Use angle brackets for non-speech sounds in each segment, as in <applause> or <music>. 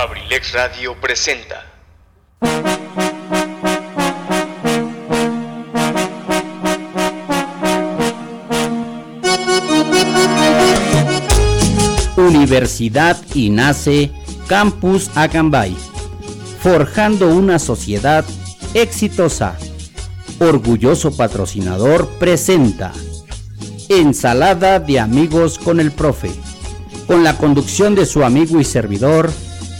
Abrilex Radio presenta. Universidad y nace Campus Acambay, forjando una sociedad exitosa. Orgulloso patrocinador presenta Ensalada de amigos con el profe, con la conducción de su amigo y servidor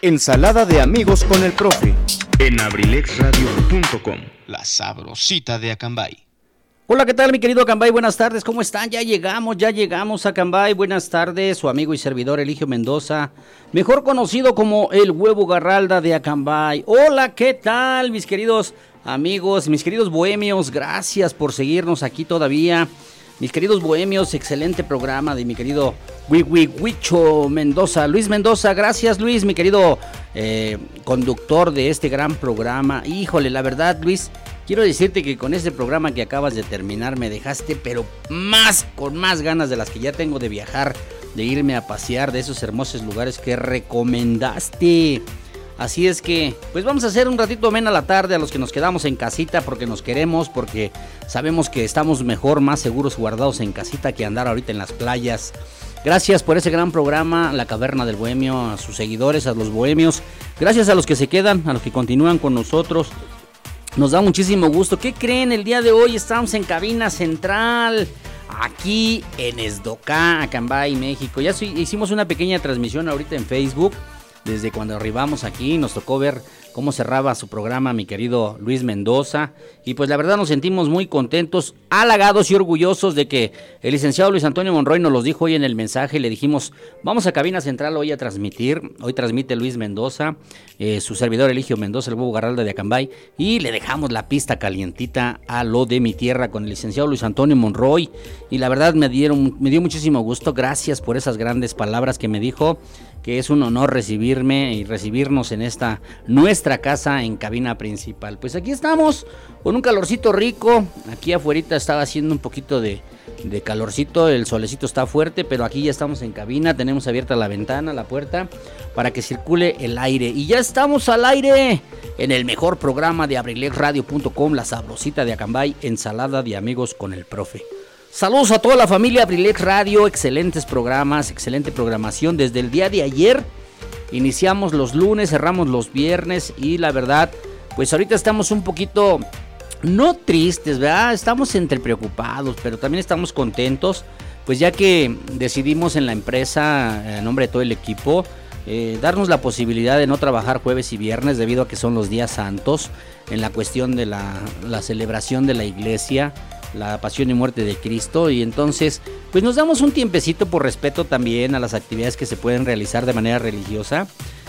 Ensalada de amigos con el profe. en abrilexradio.com. La sabrosita de Acambay. Hola, ¿qué tal mi querido Acambay? Buenas tardes, ¿cómo están? Ya llegamos, ya llegamos a Acambay. Buenas tardes, su amigo y servidor Eligio Mendoza, mejor conocido como el huevo garralda de Acambay. Hola, ¿qué tal mis queridos amigos, mis queridos bohemios? Gracias por seguirnos aquí todavía. Mis queridos bohemios, excelente programa de mi querido Wicho Mendoza. Luis Mendoza, gracias Luis, mi querido eh, conductor de este gran programa. Híjole, la verdad Luis, quiero decirte que con este programa que acabas de terminar me dejaste, pero más, con más ganas de las que ya tengo de viajar, de irme a pasear de esos hermosos lugares que recomendaste. Así es que, pues vamos a hacer un ratito amena la tarde a los que nos quedamos en casita porque nos queremos, porque sabemos que estamos mejor, más seguros guardados en casita que andar ahorita en las playas. Gracias por ese gran programa, La Caverna del Bohemio, a sus seguidores, a los bohemios. Gracias a los que se quedan, a los que continúan con nosotros. Nos da muchísimo gusto. ¿Qué creen? El día de hoy estamos en cabina central. Aquí en Esdocá, Acambay, México. Ya hicimos una pequeña transmisión ahorita en Facebook. Desde cuando arribamos aquí nos tocó ver cómo cerraba su programa mi querido Luis Mendoza. Y pues la verdad nos sentimos muy contentos, halagados y orgullosos de que el licenciado Luis Antonio Monroy nos los dijo hoy en el mensaje. Le dijimos, vamos a cabina central hoy a transmitir. Hoy transmite Luis Mendoza, eh, su servidor Eligio Mendoza, el huevo Garralda de Acambay. Y le dejamos la pista calientita a lo de mi tierra con el licenciado Luis Antonio Monroy. Y la verdad me, dieron, me dio muchísimo gusto. Gracias por esas grandes palabras que me dijo que es un honor recibirme y recibirnos en esta nuestra casa en cabina principal. Pues aquí estamos con un calorcito rico. Aquí afuera estaba haciendo un poquito de, calorcito, el solecito está fuerte, pero aquí ya estamos en cabina, tenemos abierta la ventana, la puerta, para que circule el aire. Y ya estamos al aire en el mejor programa de abrilexradio.com, la sabrosita de Acambay, ensalada de amigos con el profe. Saludos a toda la familia Abrilex Radio, excelentes programas, excelente programación. Desde el día de ayer iniciamos los lunes, cerramos los viernes y la verdad, pues ahorita estamos un poquito, no tristes, ¿verdad? Estamos entre preocupados, pero también estamos contentos, pues ya que decidimos en la empresa, en nombre de todo el equipo, eh, darnos la posibilidad de no trabajar jueves y viernes debido a que son los días santos en la cuestión de la celebración de la iglesia la pasión y muerte de Cristo y entonces pues nos damos un tiempecito por respeto también a las actividades que se pueden realizar de manera religiosa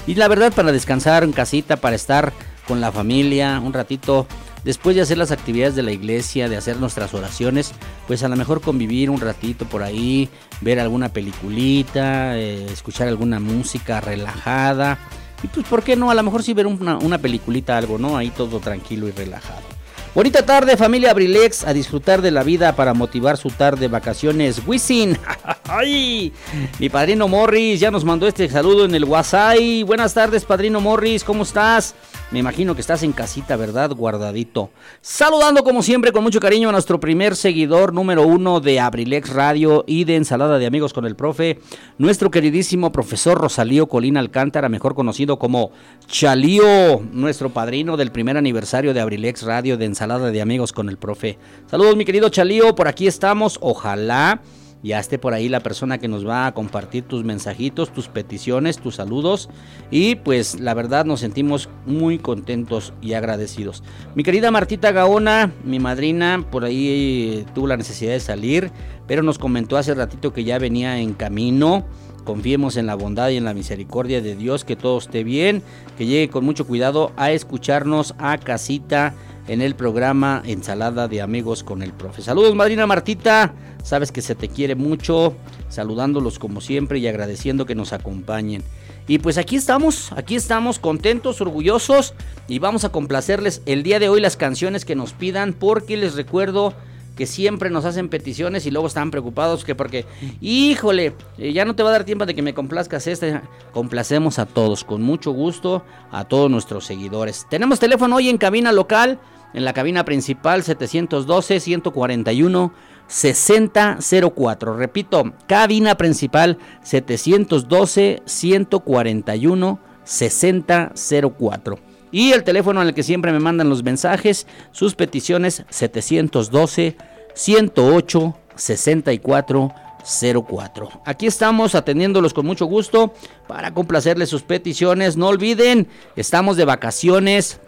y la verdad para descansar en casita, para estar con la familia un ratito después de hacer las actividades de la iglesia, de hacer nuestras oraciones, pues a lo mejor convivir un ratito por ahí, ver alguna peliculita, eh, escuchar alguna música relajada y pues por qué no, a lo mejor sí ver una, una peliculita algo, ¿no? Ahí todo tranquilo y relajado. Bonita tarde, familia Abrilex, a disfrutar de la vida para motivar su tarde vacaciones. Wisin, <laughs> ¡ay! Mi padrino Morris ya nos mandó este saludo en el WhatsApp. Buenas tardes, padrino Morris, ¿cómo estás? Me imagino que estás en casita, ¿verdad? Guardadito. Saludando como siempre con mucho cariño a nuestro primer seguidor número uno de Abrilex Radio y de Ensalada de Amigos con el Profe, nuestro queridísimo profesor Rosalío Colina Alcántara, mejor conocido como Chalío, nuestro padrino del primer aniversario de Abrilex Radio de Ensalada de Amigos con el Profe. Saludos mi querido Chalío, por aquí estamos, ojalá ya esté por ahí la persona que nos va a compartir tus mensajitos, tus peticiones, tus saludos. Y pues la verdad nos sentimos muy contentos y agradecidos. Mi querida Martita Gaona, mi madrina, por ahí eh, tuvo la necesidad de salir, pero nos comentó hace ratito que ya venía en camino confiemos en la bondad y en la misericordia de Dios, que todo esté bien, que llegue con mucho cuidado a escucharnos a casita en el programa Ensalada de Amigos con el Profe. Saludos, madrina Martita, sabes que se te quiere mucho, saludándolos como siempre y agradeciendo que nos acompañen. Y pues aquí estamos, aquí estamos contentos, orgullosos y vamos a complacerles el día de hoy las canciones que nos pidan porque les recuerdo que siempre nos hacen peticiones y luego están preocupados que porque, híjole, eh, ya no te va a dar tiempo de que me complazcas esta. Complacemos a todos, con mucho gusto, a todos nuestros seguidores. Tenemos teléfono hoy en cabina local, en la cabina principal 712-141. 6004. Repito, cabina principal 712-141 6004. Y el teléfono el que siempre me mandan los mensajes, sus peticiones 712 108 6404. Aquí estamos atendiéndolos con mucho gusto para complacerles sus peticiones. No olviden, estamos de vacaciones.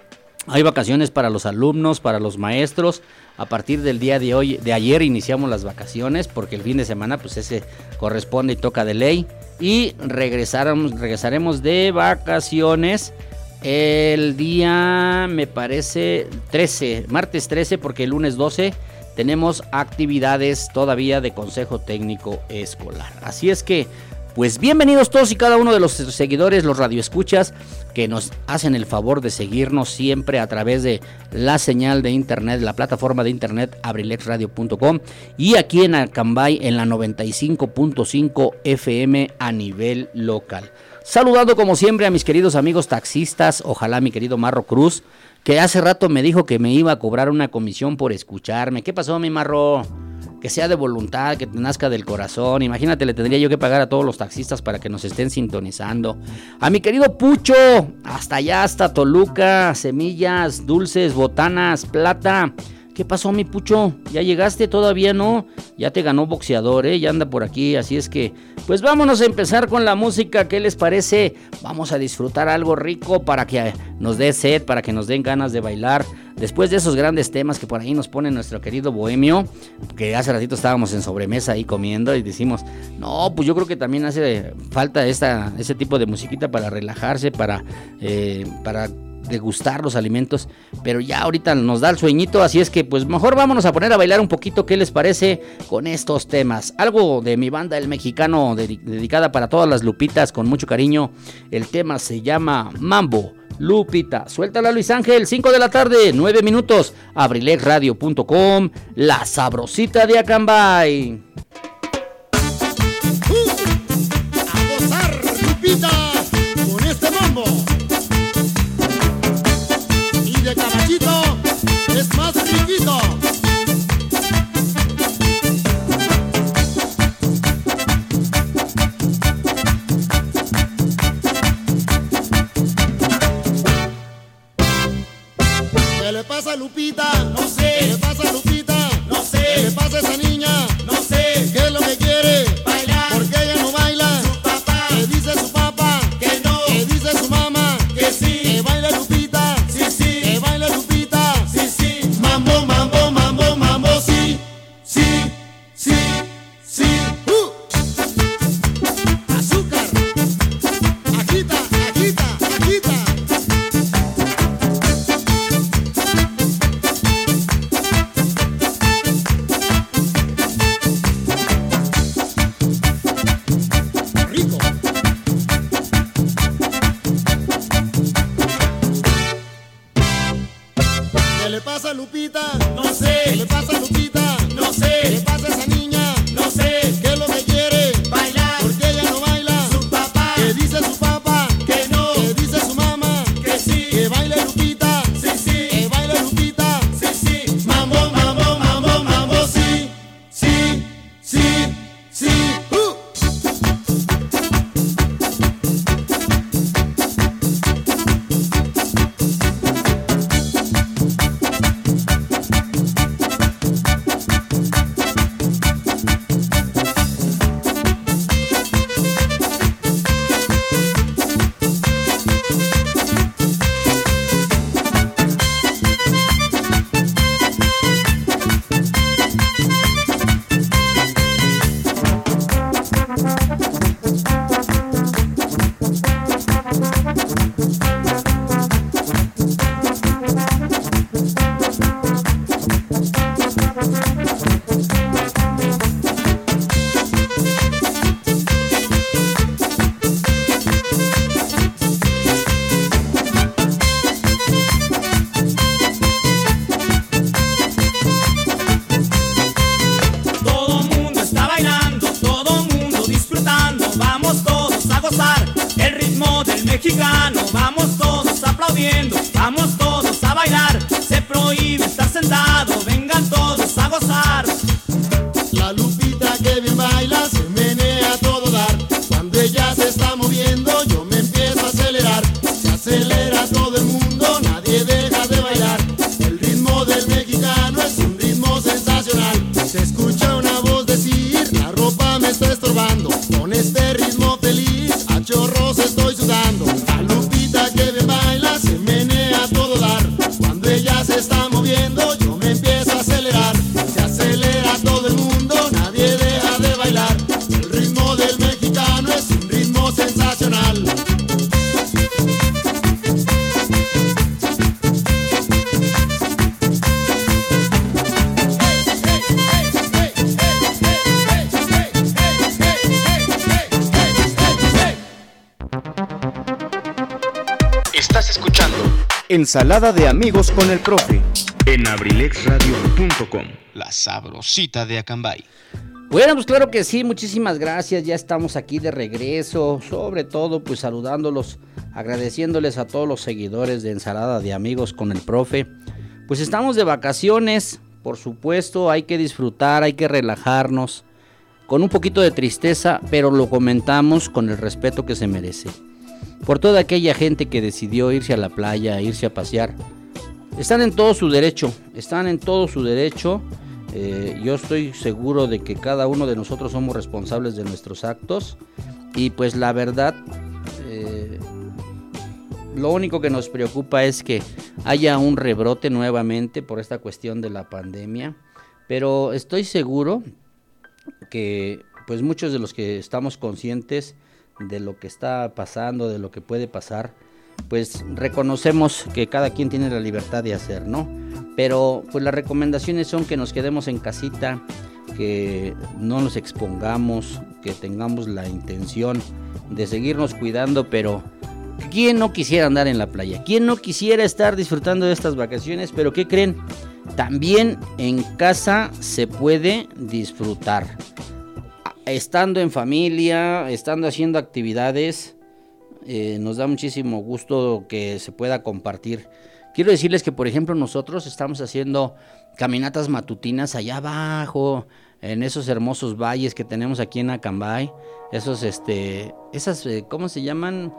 Hay vacaciones para los alumnos, para los maestros. A partir del día de hoy, de ayer iniciamos las vacaciones porque el fin de semana pues ese corresponde y toca de ley y regresaremos, regresaremos de vacaciones el día me parece 13, martes 13 porque el lunes 12 tenemos actividades todavía de Consejo Técnico Escolar. Así es que pues bienvenidos todos y cada uno de los seguidores, los radioescuchas, que nos hacen el favor de seguirnos siempre a través de la señal de internet, la plataforma de internet abrilexradio.com y aquí en Acambay en la 95.5 FM a nivel local. Saludando como siempre a mis queridos amigos taxistas, ojalá mi querido Marro Cruz, que hace rato me dijo que me iba a cobrar una comisión por escucharme. ¿Qué pasó, mi Marro? Que sea de voluntad, que te nazca del corazón. Imagínate, le tendría yo que pagar a todos los taxistas para que nos estén sintonizando. A mi querido Pucho, hasta allá, hasta Toluca, semillas, dulces, botanas, plata. ¿Qué pasó, mi pucho? ¿Ya llegaste? ¿Todavía no? Ya te ganó boxeador, ¿eh? Ya anda por aquí. Así es que, pues vámonos a empezar con la música. ¿Qué les parece? Vamos a disfrutar algo rico para que nos dé sed, para que nos den ganas de bailar. Después de esos grandes temas que por ahí nos pone nuestro querido Bohemio, que hace ratito estábamos en sobremesa ahí comiendo y decimos, no, pues yo creo que también hace falta esta, ese tipo de musiquita para relajarse, para, eh, para degustar los alimentos, pero ya ahorita nos da el sueñito, así es que pues mejor vámonos a poner a bailar un poquito, ¿qué les parece con estos temas? Algo de mi banda El Mexicano dedicada para todas las lupitas con mucho cariño. El tema se llama Mambo. Lupita, suéltala Luis Ángel, 5 de la tarde, 9 minutos, abrilexradio.com, la sabrosita de Acambay. Estás escuchando Ensalada de amigos con el profe. en abrilexradio.com. La sabrosita de Acambay. Bueno, pues claro que sí, muchísimas gracias. Ya estamos aquí de regreso. Sobre todo, pues saludándolos, agradeciéndoles a todos los seguidores de Ensalada de Amigos con el Profe. Pues estamos de vacaciones, por supuesto, hay que disfrutar, hay que relajarnos. Con un poquito de tristeza, pero lo comentamos con el respeto que se merece. Por toda aquella gente que decidió irse a la playa, irse a pasear. Están en todo su derecho, están en todo su derecho. Eh, yo estoy seguro de que cada uno de nosotros somos responsables de nuestros actos. Y pues la verdad, eh, lo único que nos preocupa es que haya un rebrote nuevamente por esta cuestión de la pandemia. Pero estoy seguro que pues muchos de los que estamos conscientes de lo que está pasando, de lo que puede pasar, pues reconocemos que cada quien tiene la libertad de hacer, ¿no? Pero pues las recomendaciones son que nos quedemos en casita, que no nos expongamos, que tengamos la intención de seguirnos cuidando, pero ¿quién no quisiera andar en la playa? ¿Quién no quisiera estar disfrutando de estas vacaciones? Pero ¿qué creen? También en casa se puede disfrutar. Estando en familia, estando haciendo actividades, eh, nos da muchísimo gusto que se pueda compartir. Quiero decirles que, por ejemplo, nosotros estamos haciendo caminatas matutinas allá abajo, en esos hermosos valles que tenemos aquí en Acambay. Esos, este, esas, eh, ¿cómo se llaman?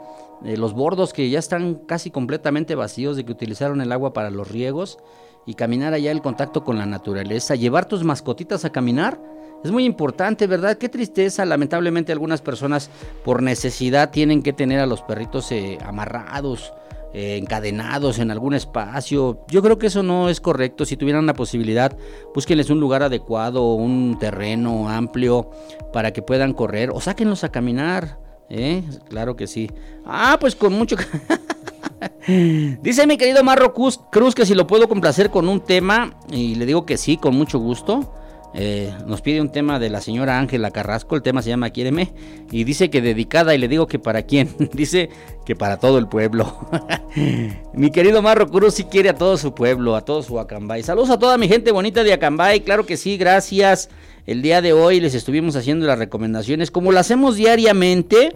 Eh, los bordos que ya están casi completamente vacíos de que utilizaron el agua para los riegos y caminar allá el contacto con la naturaleza, llevar tus mascotitas a caminar. Es muy importante, ¿verdad? Qué tristeza. Lamentablemente algunas personas por necesidad tienen que tener a los perritos eh, amarrados, eh, encadenados en algún espacio. Yo creo que eso no es correcto. Si tuvieran la posibilidad, búsquenles un lugar adecuado, un terreno amplio para que puedan correr o sáquenlos a caminar. ¿eh? Claro que sí. Ah, pues con mucho... <laughs> Dice mi querido Marro Cruz, que si lo puedo complacer con un tema y le digo que sí, con mucho gusto. Eh, nos pide un tema de la señora Ángela Carrasco, el tema se llama Quiéreme y dice que dedicada y le digo que para quién, <laughs> dice que para todo el pueblo. <laughs> mi querido Marro Cruz sí quiere a todo su pueblo, a todo su Acambay. Saludos a toda mi gente bonita de Acambay, claro que sí, gracias. El día de hoy les estuvimos haciendo las recomendaciones como lo hacemos diariamente,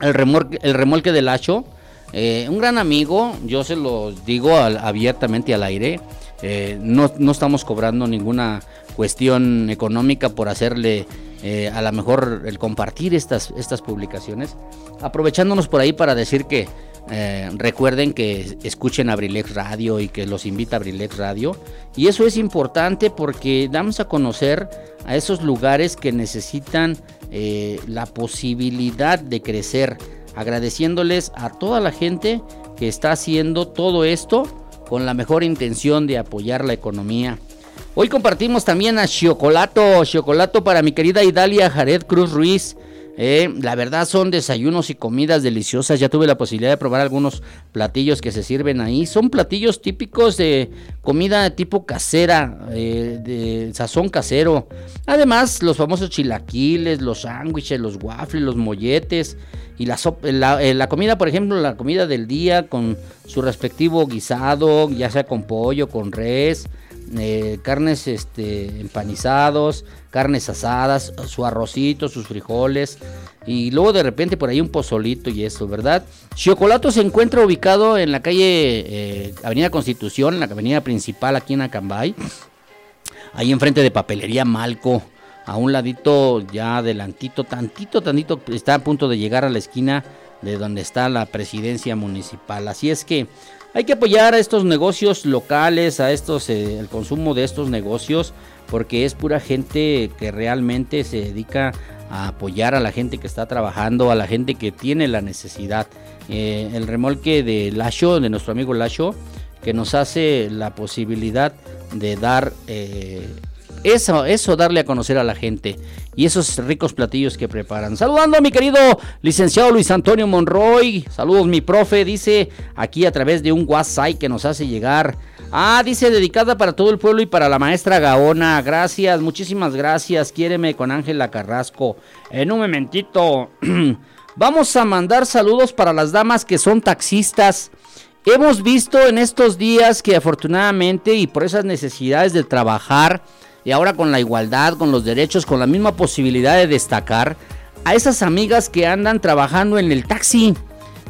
el remolque, el remolque del Hacho. Eh, un gran amigo, yo se lo digo abiertamente al aire, eh, no, no estamos cobrando ninguna cuestión económica por hacerle eh, a lo mejor el compartir estas, estas publicaciones. Aprovechándonos por ahí para decir que eh, recuerden que escuchen Abrilex Radio y que los invita a Abrilex Radio. Y eso es importante porque damos a conocer a esos lugares que necesitan eh, la posibilidad de crecer. Agradeciéndoles a toda la gente que está haciendo todo esto con la mejor intención de apoyar la economía. Hoy compartimos también a Chocolato, Chocolato para mi querida Idalia Jared Cruz Ruiz. Eh, la verdad son desayunos y comidas deliciosas. Ya tuve la posibilidad de probar algunos platillos que se sirven ahí. Son platillos típicos de comida tipo casera, eh, de sazón casero. Además, los famosos chilaquiles, los sándwiches, los waffles, los molletes. Y la, eh, la comida, por ejemplo, la comida del día con su respectivo guisado, ya sea con pollo, con res eh, carnes este, empanizados, carnes asadas, su arrocito, sus frijoles y luego de repente por ahí un pozolito y eso, ¿verdad? Chocolato se encuentra ubicado en la calle eh, Avenida Constitución, en la avenida principal aquí en Acambay, ahí enfrente de Papelería Malco. A un ladito, ya adelantito, tantito, tantito, está a punto de llegar a la esquina de donde está la presidencia municipal. Así es que hay que apoyar a estos negocios locales, a estos, eh, el consumo de estos negocios, porque es pura gente que realmente se dedica a apoyar a la gente que está trabajando, a la gente que tiene la necesidad. Eh, el remolque de Lasho, de nuestro amigo Lasho, que nos hace la posibilidad de dar eh, eso, eso darle a conocer a la gente y esos ricos platillos que preparan. Saludando a mi querido licenciado Luis Antonio Monroy. Saludos mi profe, dice aquí a través de un WhatsApp que nos hace llegar. Ah, dice dedicada para todo el pueblo y para la maestra Gaona. Gracias, muchísimas gracias. Quiéreme con Ángela Carrasco. En un momentito. <clears throat> Vamos a mandar saludos para las damas que son taxistas. Hemos visto en estos días que afortunadamente y por esas necesidades de trabajar, y ahora con la igualdad, con los derechos, con la misma posibilidad de destacar a esas amigas que andan trabajando en el taxi.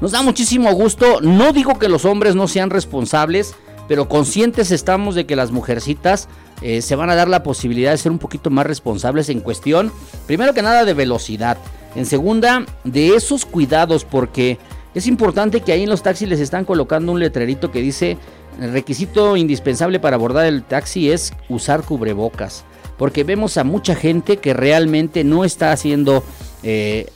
Nos da muchísimo gusto, no digo que los hombres no sean responsables, pero conscientes estamos de que las mujercitas eh, se van a dar la posibilidad de ser un poquito más responsables en cuestión, primero que nada de velocidad, en segunda de esos cuidados, porque es importante que ahí en los taxis les están colocando un letrerito que dice el requisito indispensable para abordar el taxi es usar cubrebocas, porque vemos a mucha gente que realmente no está haciendo eh,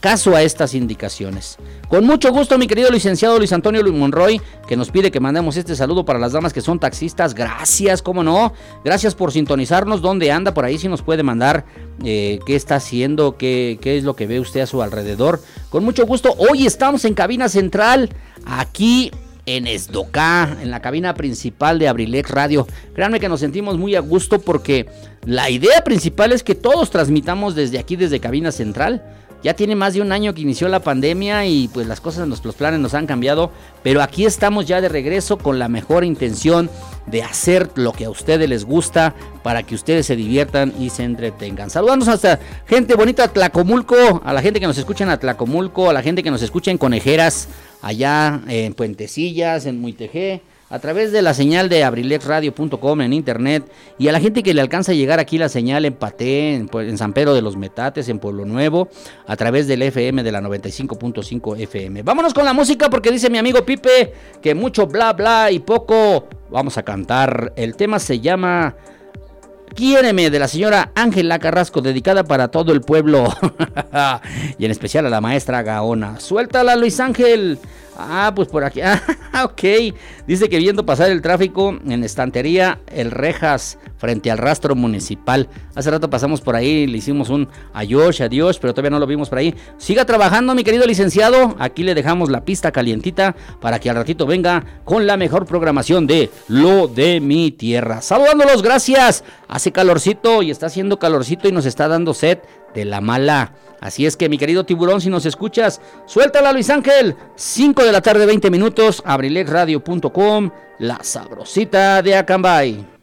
caso a estas indicaciones. Con mucho gusto, mi querido licenciado Luis Antonio Luis Monroy, que nos pide que mandemos este saludo para las damas que son taxistas. Gracias, cómo no. Gracias por sintonizarnos. ¿Dónde anda? Por ahí si nos puede mandar eh, qué está haciendo, qué, qué es lo que ve usted a su alrededor. Con mucho gusto. Hoy estamos en cabina central, aquí en Esdocá, en la cabina principal de Abrilex Radio. Créanme que nos sentimos muy a gusto porque la idea principal es que todos transmitamos desde aquí, desde cabina central. Ya tiene más de un año que inició la pandemia y pues las cosas, los planes nos han cambiado, pero aquí estamos ya de regreso con la mejor intención de hacer lo que a ustedes les gusta para que ustedes se diviertan y se entretengan. Saludamos hasta gente bonita Tlacomulco, a la gente que nos escucha en Tlacomulco, a la gente que nos escucha en Conejeras, allá en Puentecillas, en Muitejé, a través de la señal de abrilexradio.com en internet y a la gente que le alcanza a llegar aquí la señal en Paté, en, San Pedro de los Metates, en Pueblo Nuevo, a través del FM de la 95.5 FM. Vámonos con la música porque dice mi amigo Pipe que mucho bla bla y poco vamos a cantar. El tema se llama Quiéreme de la señora Ángela Carrasco, dedicada para todo el pueblo <laughs> y en especial a la maestra Gaona. Suéltala, Luis Ángel. Ah, pues por aquí. <laughs> Ah, ok. Dice que viendo pasar el tráfico en estantería El Rejas frente al rastro municipal. Hace rato pasamos por ahí, le hicimos un adiós, adiós, pero todavía no lo vimos por ahí. Siga trabajando, mi querido licenciado. Aquí le dejamos la pista calientita para que al ratito venga con la mejor programación de Lo de mi tierra. Saludándolos, gracias. Hace calorcito y está haciendo calorcito y nos está dando sed de la mala. Así es que mi querido tiburón, si nos escuchas, suéltala Luis Ángel. 5 de la tarde, 20 minutos, abrilexradio.com, la sabrosita de Acambay.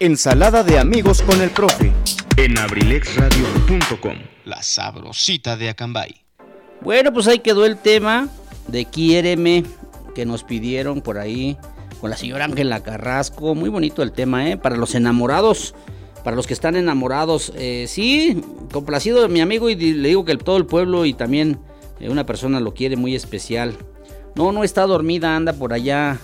Ensalada de amigos con el profe. en abrilexradio.com. La sabrosita de Acambay. Bueno, pues ahí quedó el tema de Quiéreme que nos pidieron por ahí con la señora Ángela Carrasco. Muy bonito el tema, ¿eh? Para los enamorados, para los que están enamorados. Eh, sí, complacido de mi amigo y le digo que el- todo el pueblo y también eh, una persona lo quiere muy especial. No, no está dormida, anda por allá,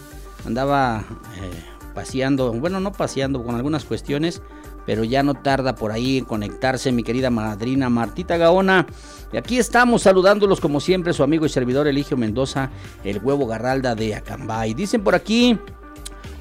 andaba eh, paseando, bueno, no paseando con algunas cuestiones, pero ya no tarda por ahí en conectarse mi querida madrina Martita Gaona. Y aquí estamos saludándolos como siempre, su amigo y servidor Eligio Mendoza, el huevo Garralda de Acambay. Dicen por aquí,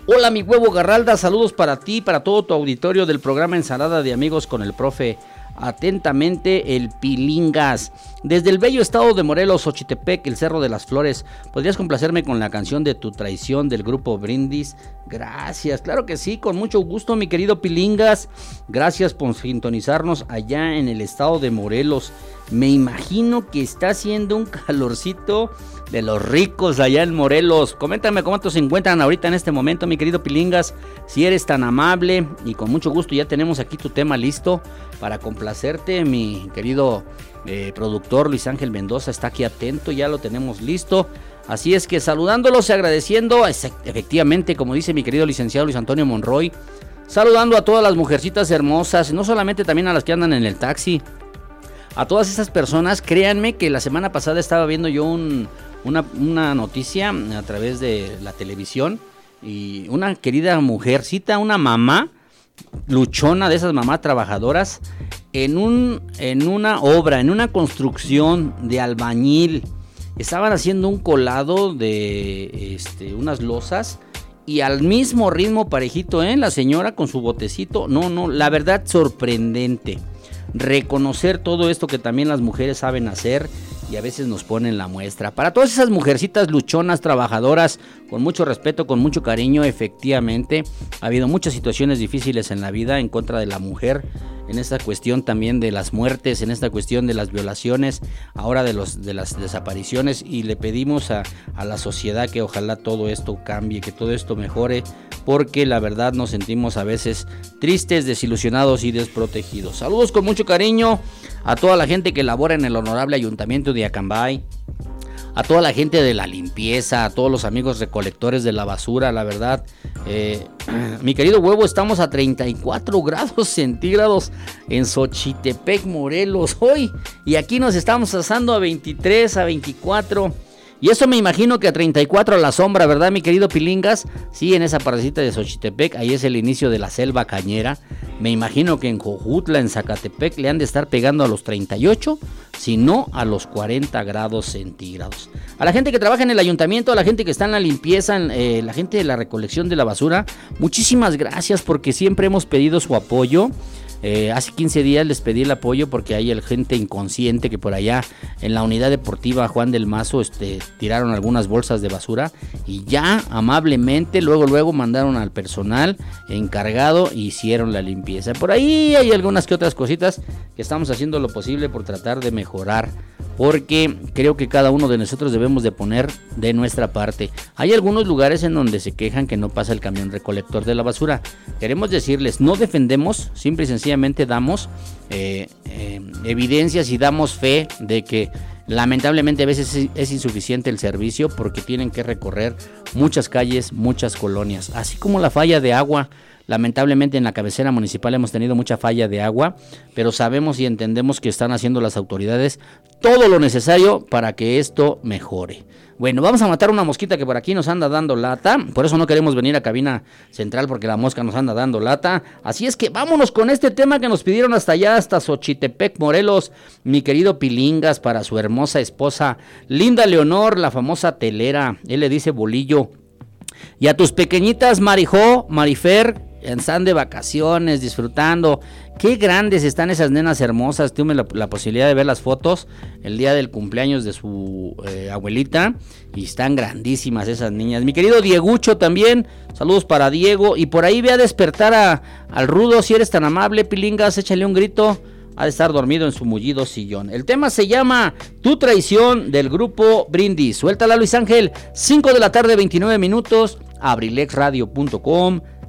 hola mi huevo Garralda, saludos para ti, para todo tu auditorio del programa Ensalada de Amigos con el profe. Atentamente, el Pilingas. Desde el bello estado de Morelos, Xochitepec, el Cerro de las Flores, ¿podrías complacerme con la canción de Tu Traición del grupo Brindis? Gracias, claro que sí, con mucho gusto, mi querido Pilingas. Gracias por sintonizarnos allá en el estado de Morelos. Me imagino que está haciendo un calorcito de los ricos allá en Morelos. Coméntame cómo se encuentran ahorita en este momento, mi querido Pilingas. Si eres tan amable y con mucho gusto ya tenemos aquí tu tema listo para complacerte, mi querido eh, productor Luis Ángel Mendoza está aquí atento, ya lo tenemos listo. Así es que saludándolos y agradeciendo, efectivamente, como dice mi querido licenciado Luis Antonio Monroy, saludando a todas las mujercitas hermosas, no solamente también a las que andan en el taxi, a todas esas personas, créanme que la semana pasada estaba viendo yo un- una, noticia a través de la televisión y una querida mujercita, una mamá luchona de esas mamás trabajadoras en un una obra, en una construcción de albañil. Estaban haciendo un colado de este, unas losas y al mismo ritmo parejito, ¿eh? La señora con su botecito. No, no, la verdad sorprendente. Reconocer todo esto que también las mujeres saben hacer y a veces nos ponen la muestra. Para todas esas mujercitas luchonas, trabajadoras, con mucho respeto, con mucho cariño, efectivamente, ha habido muchas situaciones difíciles en la vida en contra de la mujer. en esta cuestión también de las muertes, en esta cuestión de las violaciones, ahora de, los, de las desapariciones y le pedimos a, a la sociedad que ojalá todo esto cambie, que todo esto mejore, porque la verdad nos sentimos a veces tristes, desilusionados y desprotegidos. Saludos con mucho cariño a toda la gente que labora en el honorable ayuntamiento de Acambay a toda la gente de la limpieza, a todos los amigos recolectores de la basura, la verdad. eh, <clears throat> mi querido huevo, estamos a 34 grados <laughs> centígrados en Xochitepec, Morelos, hoy. Y aquí nos estamos asando a 23, a 24. Y eso me imagino que a 34 a la sombra, ¿verdad, mi querido Pilingas? Sí, en esa parecita de Xochitepec, ahí es el inicio de la selva cañera. Me imagino que en Jojutla, en Zacatepec, le han de estar pegando a los 38, si no a los 40 grados centígrados. A la gente que trabaja en el ayuntamiento, a la gente que está en la limpieza, en, eh, la gente de la recolección de la basura, muchísimas gracias porque siempre hemos pedido su apoyo. Eh, hace 15 días les pedí el apoyo porque hay gente inconsciente que por allá en la unidad deportiva Juan del Mazo este, tiraron algunas bolsas de basura y ya amablemente luego luego mandaron al personal encargado e hicieron la limpieza. Por ahí hay algunas que otras cositas que estamos haciendo lo posible por tratar de mejorar porque creo que cada uno de nosotros debemos de poner de nuestra parte. Hay algunos lugares en donde se quejan que no pasa el camión recolector de la basura. Queremos decirles, no defendemos, simple y sencillamente damos eh, eh, evidencias y damos fe de que lamentablemente a veces es- es insuficiente el servicio porque tienen que recorrer muchas calles, muchas colonias, así como la falla de agua. Lamentablemente en la cabecera municipal hemos tenido mucha falla de agua, pero sabemos y entendemos que están haciendo las autoridades todo lo necesario para que esto mejore. Bueno, vamos a matar una mosquita que por aquí nos anda dando lata, por eso no queremos venir a cabina central porque la mosca nos anda dando lata. Así es que vámonos con este tema que nos pidieron hasta allá, hasta Xochitepec, Morelos, mi querido Pilingas, para su hermosa esposa Linda Leonor, la famosa telera. Él le dice bolillo. Y a tus pequeñitas Marijó, Marifer, están de vacaciones, disfrutando. Qué grandes están esas nenas hermosas. Tuve la, la posibilidad de ver las fotos el día del cumpleaños de su eh, abuelita. Y están grandísimas esas niñas. Mi querido Diegucho también. Saludos para Diego. Y por ahí ve a despertar a- al rudo. Si eres tan amable, Pilingas, échale un grito. Ha de estar dormido en su mullido sillón. El tema se llama Tu traición del grupo Brindis. Suéltala Luis Ángel. 5 de la tarde, 29 minutos. Abrilexradio.com.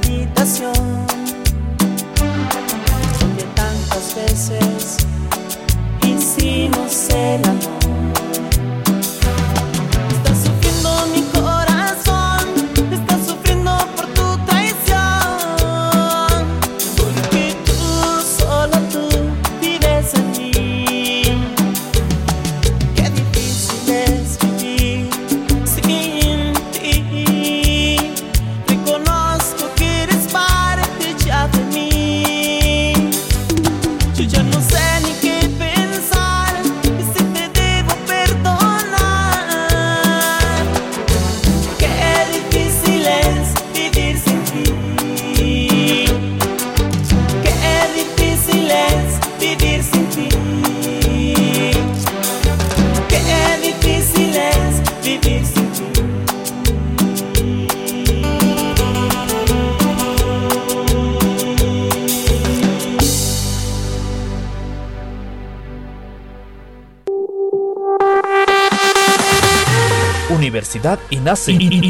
habitación donde tantas veces hicimos el amor. Universidad INACE.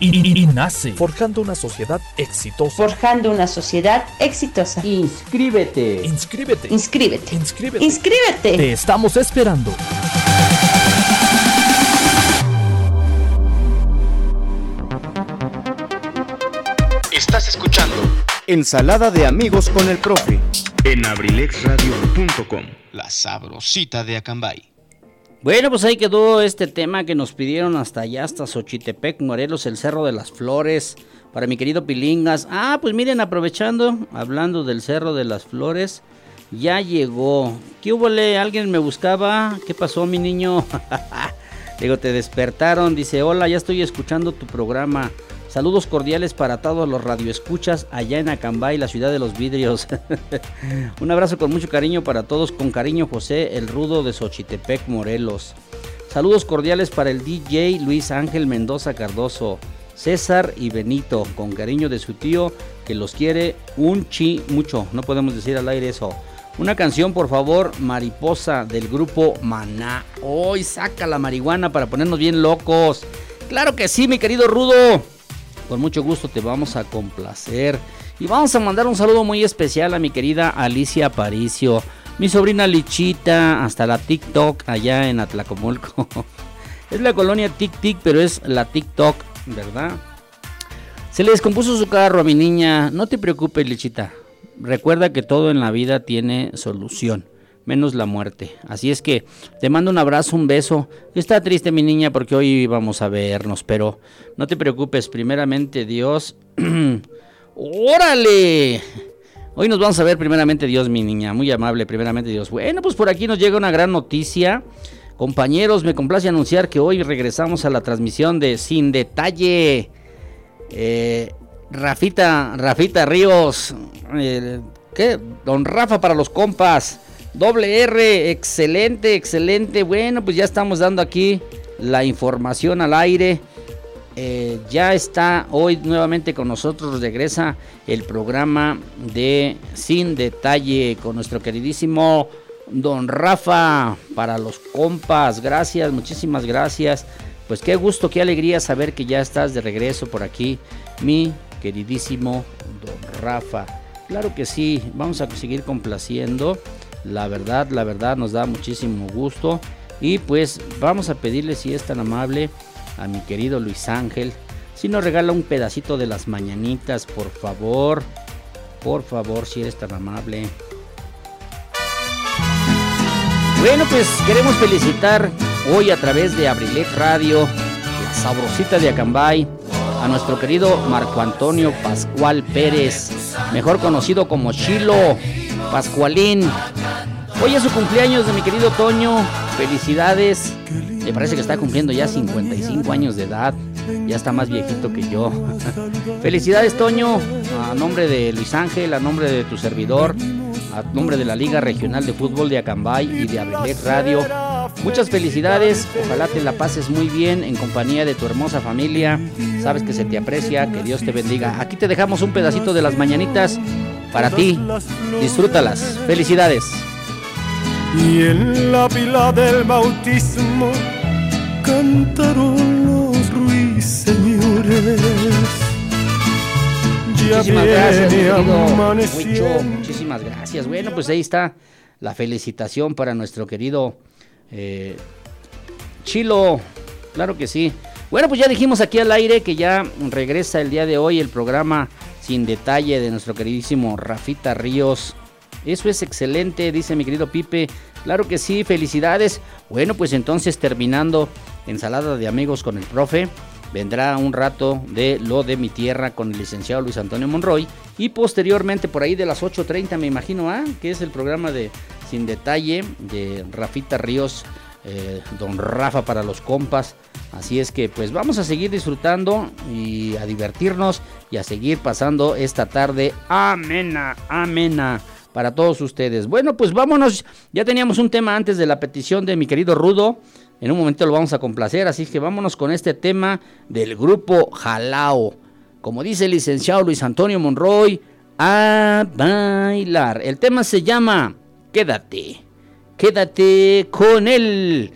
I- I- INACE. Forjando una sociedad exitosa. Forjando una sociedad exitosa. Inscríbete. Inscríbete. Inscríbete. Inscríbete. Inscríbete. Te estamos esperando. Estás escuchando Ensalada de amigos con el profe. en abrilexradio.com. La sabrosita de Acambay. Bueno, pues ahí quedó este tema que nos pidieron hasta allá, hasta Xochitepec, Morelos, el Cerro de las Flores, para mi querido Pilingas. Ah, pues miren, aprovechando, hablando del Cerro de las Flores, ya llegó. ¿Qué hubo? ¿Alguien me buscaba? ¿Qué pasó, mi niño? <laughs> Digo, te despertaron. Dice, hola, ya estoy escuchando tu programa. Saludos cordiales para todos los radioescuchas allá en Acambay, la ciudad de los vidrios. <laughs> Un abrazo con mucho cariño para todos. Con cariño, José, el rudo de Xochitepec, Morelos. Saludos cordiales para el DJ Luis Ángel Mendoza Cardoso, César y Benito. Con cariño de su tío, que los quiere un chi mucho. No podemos decir al aire eso. Una canción, por favor, Mariposa del grupo Maná. Hoy saca la marihuana para ponernos bien locos. Claro que sí, mi querido Rudo. Con mucho gusto te vamos a complacer. Y vamos a mandar un saludo muy especial a mi querida Alicia Aparicio. Mi sobrina Lichita, hasta la TikTok allá en Atlacomulco. <laughs> Es la colonia Tic Tic, pero es la TikTok, ¿verdad? Se le descompuso su carro a mi niña. No te preocupes, Lichita. Recuerda que todo en la vida tiene solución, menos la muerte. Así es que te mando un abrazo, un beso. Está triste mi niña porque hoy vamos a vernos, pero no te preocupes. Primeramente Dios. <clears throat> ¡Órale! Hoy nos vamos a ver primeramente Dios, mi niña. Muy amable, primeramente Dios. Bueno, pues por aquí nos llega una gran noticia. Compañeros, me complace anunciar que hoy regresamos a la transmisión de Sin Detalle. Eh, Rafita, Rafita Ríos. eh, ¿Qué? Don Rafa para los compas. Doble R, excelente, excelente. Bueno, pues ya estamos dando aquí la información al aire. Eh, ya está hoy nuevamente con nosotros, regresa el programa de Sin Detalle con nuestro queridísimo Don Rafa para los compas. Gracias, muchísimas gracias. Pues qué gusto, qué alegría saber que ya estás de regreso por aquí, mi queridísimo Don Rafa. Claro que sí, vamos a seguir complaciendo. La verdad, la verdad nos da muchísimo gusto. Y pues vamos a pedirle si es tan amable a mi querido Luis Ángel. Si nos regala un pedacito de las mañanitas, por favor. Por favor, si eres tan amable. Bueno, pues queremos felicitar hoy a través de Abrilet Radio, la sabrosita de Acambay, a nuestro querido Marco Antonio Pascual Pérez, mejor conocido como Chilo Pascualín. Hoy es su cumpleaños de mi querido Toño. Felicidades. Me parece que está cumpliendo ya 55 años de edad. Ya está más viejito que yo. <laughs> Felicidades, Toño. A nombre de Luis Ángel, a nombre de tu servidor, a nombre de la Liga Regional de Fútbol de Acambay y de Abrilet Radio. Muchas felicidades. Ojalá te la pases muy bien en compañía de tu hermosa familia. Sabes que se te aprecia. Que Dios te bendiga. Aquí te dejamos un pedacito de las mañanitas para ti. Disfrútalas. Felicidades. Y en la pila del bautismo cantaron los ruiseñores. Ya Muchísimas gracias, querido amaneciendo. Muchísimas gracias. Bueno, pues ahí está la felicitación para nuestro querido eh, Chilo. Claro que sí. Bueno, pues ya dijimos aquí al aire que ya regresa el día de hoy el programa sin detalle de nuestro queridísimo Rafita Ríos. Eso es excelente, dice mi querido Pipe. Claro que sí, felicidades. Bueno, pues entonces terminando ensalada de amigos con el profe, vendrá un rato de lo de mi tierra con el licenciado Luis Antonio Monroy y posteriormente por ahí de las 8.30 me imagino, ¿ah? que es el programa de Sin Detalle de Rafita Ríos, eh, Don Rafa para los compas. Así es que pues vamos a seguir disfrutando y a divertirnos y a seguir pasando esta tarde amena, amena para todos ustedes. Bueno, pues vámonos. Ya teníamos un tema antes de la petición de mi querido Rudo. En un momento lo vamos a complacer, así que vámonos con este tema del grupo Jalao. Como dice el licenciado Luis Antonio Monroy, a bailar. El tema se llama Quédate. Quédate con él.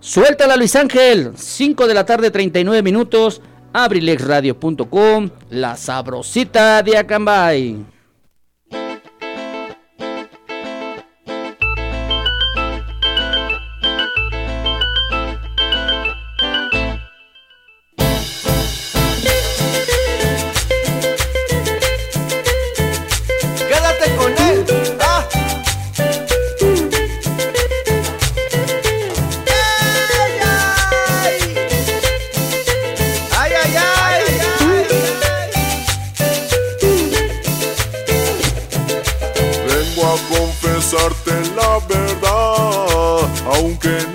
Suéltala Luis Ángel. 5 de la tarde, 39 minutos. Abrilexradio.com. La sabrosita de Acambay. Aunque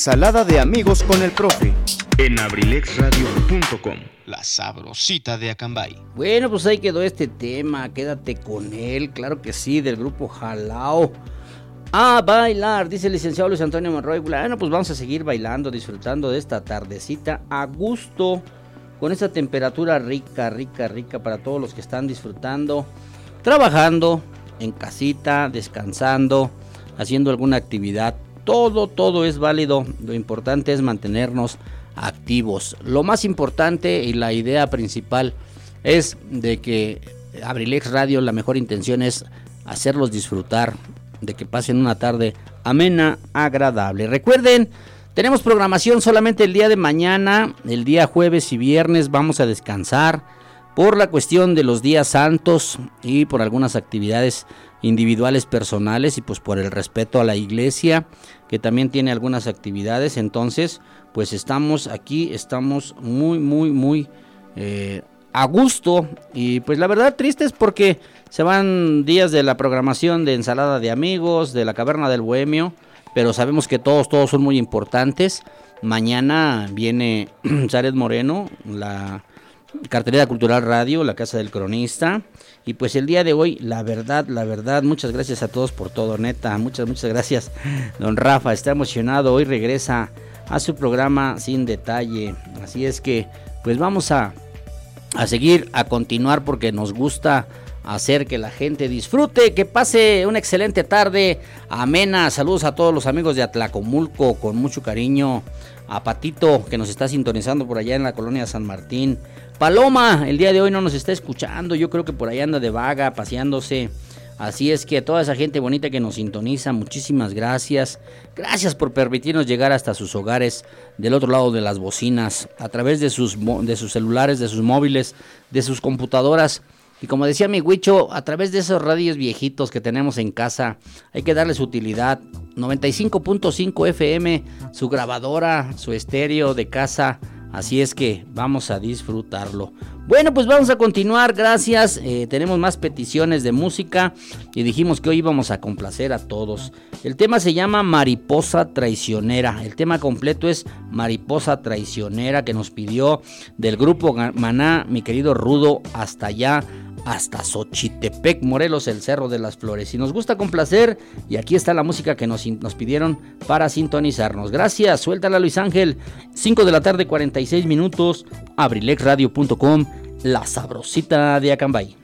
Ensalada de amigos con el profe. en abrilexradio.com. La sabrosita de Acambay. Bueno, pues ahí quedó este tema. Quédate con él. Claro que sí, del grupo Jalao. a bailar, dice el licenciado Luis Antonio Monroy. Bueno, pues vamos a seguir bailando, disfrutando de esta tardecita a gusto, con esta temperatura rica, rica, rica para todos los que están disfrutando, trabajando en casita, descansando, haciendo alguna actividad. Todo, todo es válido. Lo importante es mantenernos activos. Lo más importante y la idea principal es de que Abrilex Radio, la mejor intención es hacerlos disfrutar, de que pasen una tarde amena, agradable. Recuerden, tenemos programación solamente el día de mañana, el día jueves y viernes vamos a descansar por la cuestión de los días santos y por algunas actividades individuales personales y pues por el respeto a la iglesia que también tiene algunas actividades entonces pues estamos aquí estamos muy muy muy eh, a gusto y pues la verdad triste es porque se van días de la programación de ensalada de amigos, de la caverna del bohemio, pero sabemos que todos, todos son muy importantes. Mañana viene <clears throat> Zaret Moreno, la cartelera cultural radio, la casa del cronista. Y pues el día de hoy, la verdad, la verdad, muchas gracias a todos por todo, neta. Muchas, muchas gracias. Don Rafa está emocionado. Hoy regresa a su programa sin detalle. Así es que, pues vamos a a seguir, a continuar porque nos gusta hacer que la gente disfrute, que pase una excelente tarde amena. Saludos a todos los amigos de Atlacomulco con mucho cariño. A Patito que nos está sintonizando por allá en la colonia San Martín. Paloma, el día de hoy no nos está escuchando, yo creo que por ahí anda de vaga, paseándose. Así es que a toda esa gente bonita que nos sintoniza, muchísimas gracias. Gracias por permitirnos llegar hasta sus hogares del otro lado de las bocinas, a través de sus, de sus celulares, de sus móviles, de sus computadoras. Y como decía mi Huicho, a través de esos radios viejitos que tenemos en casa, hay que darles utilidad. 95.5 FM, su grabadora, su estéreo de casa. Así es que vamos a disfrutarlo. Bueno, pues vamos a continuar, gracias. Eh, tenemos más peticiones de música y dijimos que hoy íbamos a complacer a todos. El tema se llama Mariposa Traicionera. El tema completo es Mariposa Traicionera que nos pidió del grupo Maná, mi querido Rudo, hasta allá hasta Xochitepec, Morelos, el Cerro de las Flores. Y nos gusta complacer, y aquí está la música que nos, nos pidieron para sintonizarnos. Gracias, suéltala Luis Ángel, 5 de la tarde, 46 minutos, abrilexradio.com, la sabrosita de Acambay.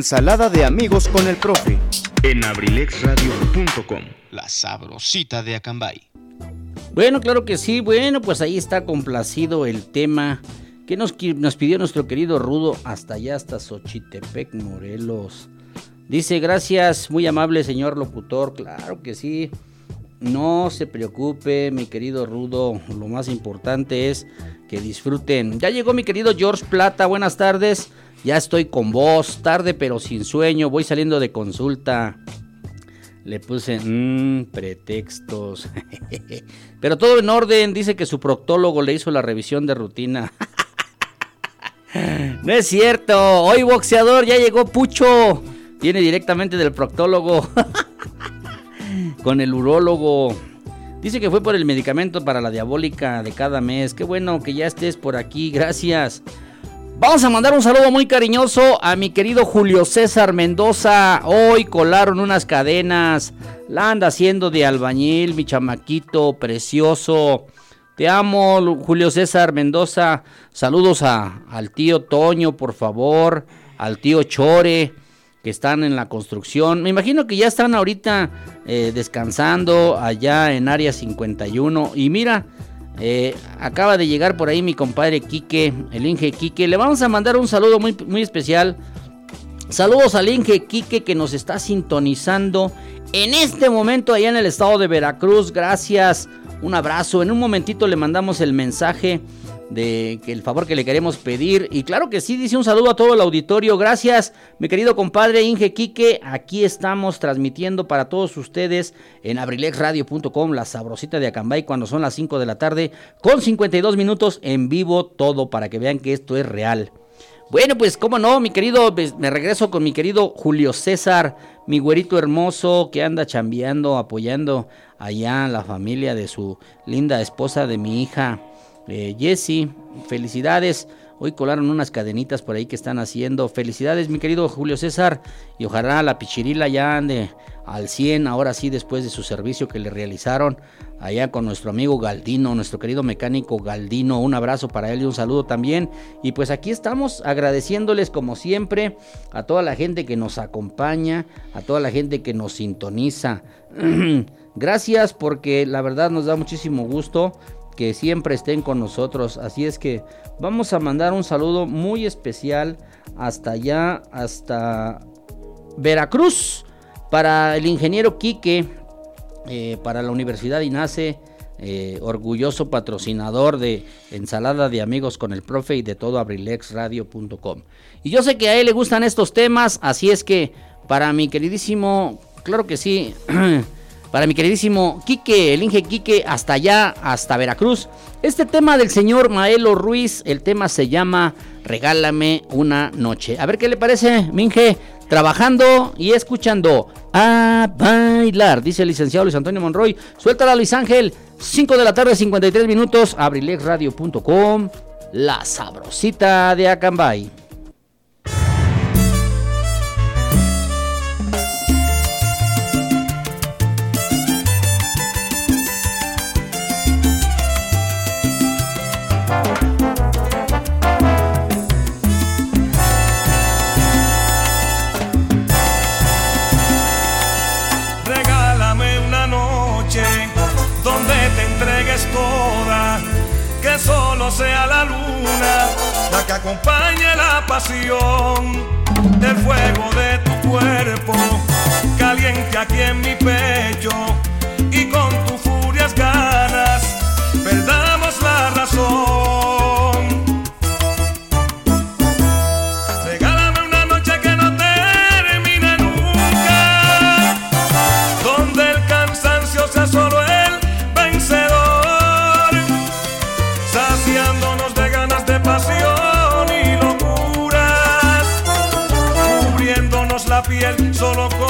Ensalada de amigos con el profe. en abrilexradio.com. La sabrosita de Acambay. Bueno, claro que sí. Bueno, pues ahí está complacido el tema que nos, nos pidió nuestro querido Rudo hasta allá, hasta Xochitepec, Morelos. Dice, gracias, muy amable señor locutor. Claro que sí. No se preocupe, mi querido Rudo. Lo más importante es que disfruten. Ya llegó mi querido George Plata. Buenas tardes. Ya estoy con vos. Tarde pero sin sueño. Voy saliendo de consulta. Le puse mmm, pretextos. <laughs> Pero todo en orden. Dice que su proctólogo le hizo la revisión de rutina. <laughs> no es cierto. Hoy boxeador ya llegó Pucho. Viene directamente del proctólogo. <laughs> Con el urólogo. Dice que fue por el medicamento para la diabólica de cada mes. Qué bueno que ya estés por aquí. Gracias. Vamos a mandar un saludo muy cariñoso a mi querido Julio César Mendoza. Hoy colaron unas cadenas. La anda haciendo de albañil, mi chamaquito precioso. Te amo, Julio César Mendoza. Saludos a, al tío Toño, por favor. Al tío Chore, que están en la construcción. Me imagino que ya están ahorita eh, descansando allá en Área 51. Y mira, eh, acaba de llegar por ahí mi compadre Quique, el Inge Quique. Le vamos a mandar un saludo muy, muy especial. Saludos al Inge Quique que nos está sintonizando en este momento allá en el estado de Veracruz. Gracias. Un abrazo. En un momentito le mandamos el mensaje de que el favor que le queremos pedir. Y claro que sí, dice un saludo a todo el auditorio. Gracias, mi querido compadre Inge Quique. Aquí estamos transmitiendo para todos ustedes en abrilexradio.com, la sabrosita de Acambay, cuando son las 5 de la tarde, con 52 minutos en vivo, todo para que vean que esto es real. Bueno, pues cómo no, mi querido, pues, me regreso con mi querido Julio César, mi güerito hermoso que anda chambeando, apoyando allá a la familia de su linda esposa de mi hija. Eh, Jessy, felicidades. Hoy colaron unas cadenitas por ahí que están haciendo. Felicidades, mi querido Julio César. Y ojalá la pichirila ya ande al 100, ahora sí, después de su servicio que le realizaron allá con nuestro amigo Galdino, nuestro querido mecánico Galdino. Un abrazo para él y un saludo también. Y pues aquí estamos agradeciéndoles como siempre a toda la gente que nos acompaña, a toda la gente que nos sintoniza. <clears throat> Gracias porque la verdad nos da muchísimo gusto que siempre estén con nosotros. Así es que vamos a mandar un saludo muy especial hasta allá, hasta Veracruz, para el ingeniero Quique, eh, para la Universidad INACE. Eh, orgulloso patrocinador de Ensalada de Amigos con el Profe y de todo abrilexradio.com. Y yo sé que a él le gustan estos temas, así es que para mi queridísimo, claro que sí, <clears throat> Para mi queridísimo Quique, el Inge Quique, hasta allá, hasta Veracruz. Este tema del señor Maelo Ruiz, el tema se llama Regálame una noche. A ver qué le parece, Minge, trabajando y escuchando a bailar, dice el licenciado Luis Antonio Monroy. Suéltala, Luis Ángel, 5 de la tarde, 53 minutos, abrilexradio.com, la sabrosita de Acambay. la luna, la que acompaña la pasión del fuego de tu cuerpo, caliente aquí en mi pecho. solo con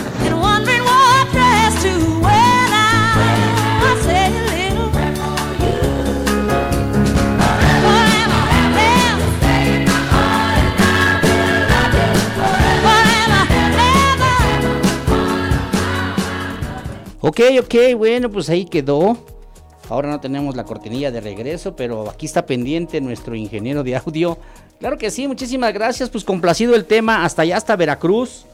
Ok, ok, bueno, pues ahí quedó. Ahora no tenemos la cortinilla de regreso, pero aquí está pendiente nuestro ingeniero de audio. Claro que sí, muchísimas gracias. Pues complacido el tema, hasta allá, hasta Veracruz.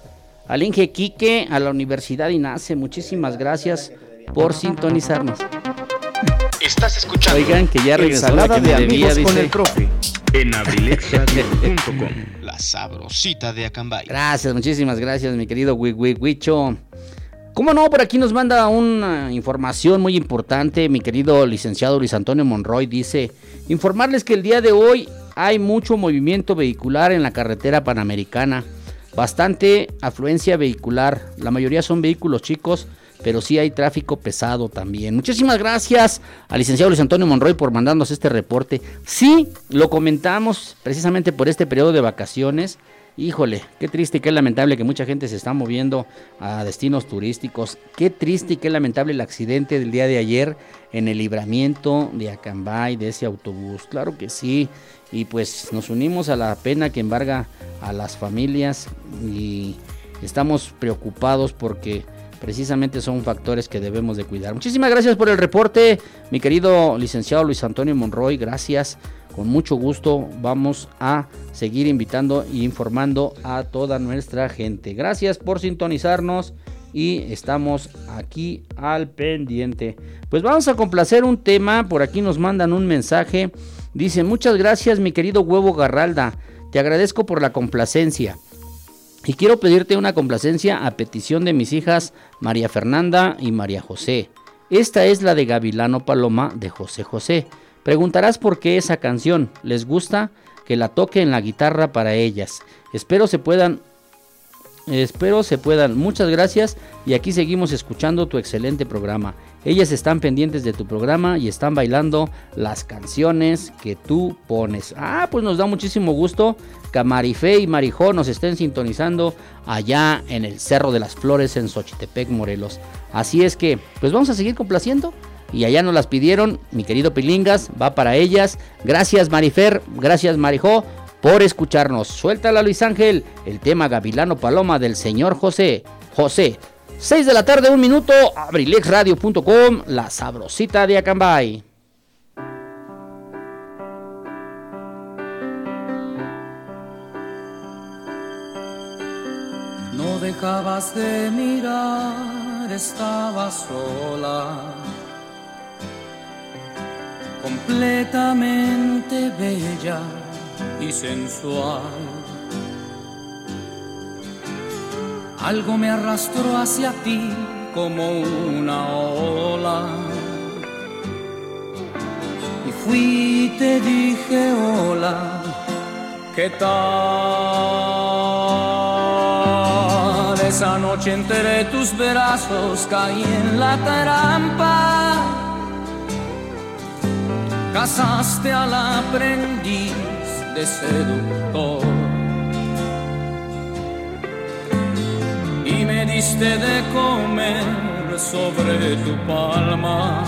Al Inge Quique, a la Universidad INACE, muchísimas gracias por sintonizarnos. Estás escuchando Oigan, que ya regresó la Ensalada que me de debía, amigos con dice. el profe. en abrilexradio.com. La sabrosita de Acambay. Gracias, muchísimas gracias, mi querido Wi- Wi- Huicho. ¿Cómo no? Por aquí nos manda una información muy importante. Mi querido licenciado Luis Antonio Monroy dice: informarles que el día de hoy hay mucho movimiento vehicular en la carretera panamericana. Bastante afluencia vehicular. La mayoría son vehículos chicos, pero sí hay tráfico pesado también. Muchísimas gracias al licenciado Luis Antonio Monroy por mandarnos este reporte. Sí, lo comentamos precisamente por este periodo de vacaciones. Híjole, qué triste y qué lamentable que mucha gente se está moviendo a destinos turísticos. Qué triste y qué lamentable el accidente del día de ayer en el libramiento de Acambay, de ese autobús. Claro que sí. Y pues nos unimos a la pena que embarga a las familias y estamos preocupados porque precisamente son factores que debemos de cuidar. Muchísimas gracias por el reporte, mi querido licenciado Luis Antonio Monroy. Gracias. Con mucho gusto vamos a seguir invitando e informando a toda nuestra gente. Gracias por sintonizarnos y estamos aquí al pendiente. Pues vamos a complacer un tema. Por aquí nos mandan un mensaje. Dicen, muchas gracias mi querido huevo Garralda. Te agradezco por la complacencia. Y quiero pedirte una complacencia a petición de mis hijas María Fernanda y María José. Esta es la de Gavilano Paloma de José José. Preguntarás por qué esa canción. ¿Les gusta? Que la toque en la guitarra para ellas. Espero se puedan Espero se puedan. Muchas gracias y aquí seguimos escuchando tu excelente programa. Ellas están pendientes de tu programa y están bailando las canciones que tú pones. Ah, pues nos da muchísimo gusto que Marifé y Marijó nos estén sintonizando allá en el Cerro de las Flores en Xochitepec, Morelos. Así es que, pues vamos a seguir complaciendo. Y allá nos las pidieron, mi querido Pilingas, va para ellas. Gracias Marifer, gracias Marijó por escucharnos. Suéltala Luis Ángel, el tema Gavilano Paloma del señor José. José, 6 de la tarde, un minuto, abrilexradio.com, la sabrosita de Acambay. No dejabas de mirar, estaba sola, completamente bella y sensual. Algo me arrastró hacia ti como una ola. Y fui y te dije hola, ¿qué tal? Esa noche entre tus brazos caí en la trampa. Casaste al aprendiz de seductor. Y me diste de comer sobre tu palma,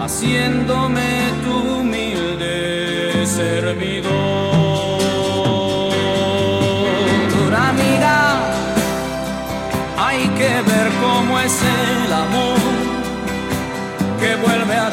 haciéndome tu humilde servidor. Dura hay que ver cómo es el amor que vuelve a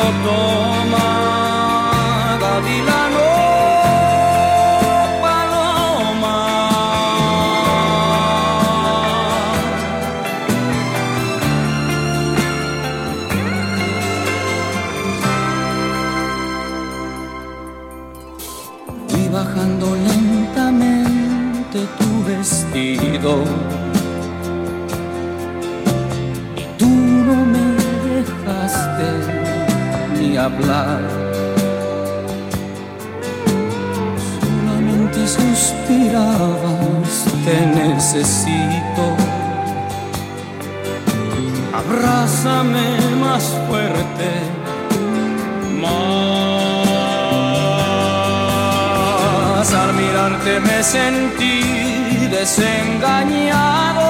a quien hablar. Solamente suspirabas, te necesito. Abrázame más fuerte, más. Al mirarte me sentí desengañado.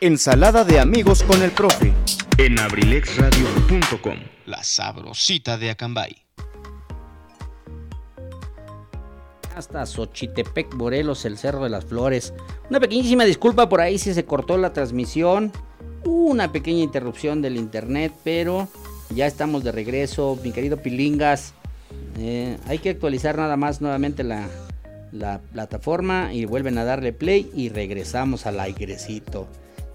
Ensalada de amigos con el profe. en abrilexradio.com. La sabrosita de Acambay. Hasta Xochitepec, Morelos, el Cerro de las Flores. Una pequeñísima disculpa por ahí si se cortó la transmisión. Una pequeña interrupción del internet, pero ya estamos de regreso, mi querido Pilingas. Eh, hay que actualizar nada más nuevamente la, la plataforma y vuelven a darle play y regresamos al airecito.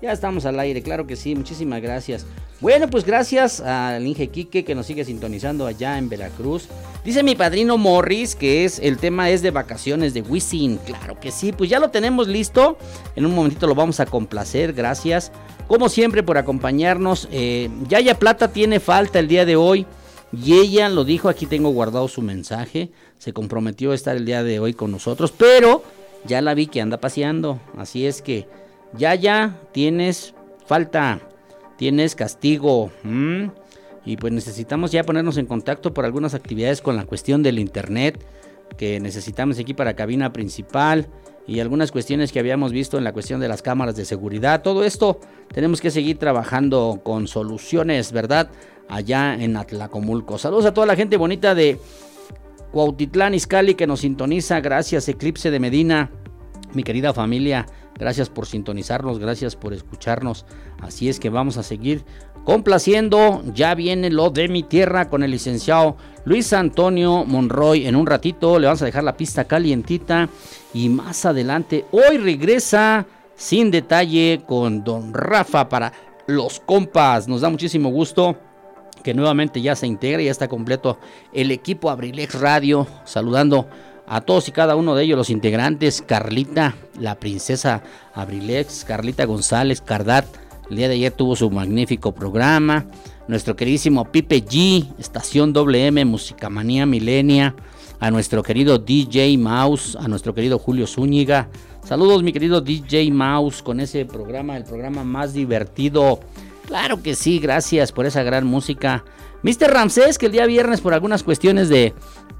Ya estamos al aire, claro que sí, muchísimas gracias. Bueno, pues gracias al Inge Quique que nos sigue sintonizando allá en Veracruz. Dice mi padrino Morris que es el tema es de vacaciones de Wisin. Claro que sí, pues ya lo tenemos listo. En un momentito lo vamos a complacer, gracias. Como siempre por acompañarnos. Eh, Yaya Plata tiene falta el día de hoy. Y ella lo dijo, aquí tengo guardado su mensaje. Se comprometió a estar el día de hoy con nosotros. Pero ya la vi que anda paseando. Así es que ya, ya, tienes falta, tienes castigo. Y pues necesitamos ya ponernos en contacto por algunas actividades con la cuestión del internet que necesitamos aquí para cabina principal y algunas cuestiones que habíamos visto en la cuestión de las cámaras de seguridad. Todo esto tenemos que seguir trabajando con soluciones, ¿verdad? Allá en Atlacomulco. Saludos a toda la gente bonita de Cuautitlán Izcalli que nos sintoniza. Gracias, Eclipse de Medina. Mi querida familia, gracias por sintonizarnos, gracias por escucharnos. Así es que vamos a seguir complaciendo. Ya viene lo de mi tierra con el licenciado Luis Antonio Monroy. En un ratito le vamos a dejar la pista calientita. Y más adelante, hoy regresa sin detalle con Don Rafa para los compas. Nos da muchísimo gusto que nuevamente ya se integra, ya está completo el equipo Abrilex Radio, saludando a todos y cada uno de ellos, los integrantes, Carlita, la princesa Abrilex, Carlita González, Cardat, el día de ayer tuvo su magnífico programa, nuestro queridísimo Pipe G, Estación WM, Musicamanía Milenia, a nuestro querido DJ Mouse, a nuestro querido Julio Zúñiga, saludos mi querido DJ Mouse con ese programa, el programa más divertido, Claro que sí, gracias por esa gran música. Mr. Ramsés, que el día viernes por algunas cuestiones de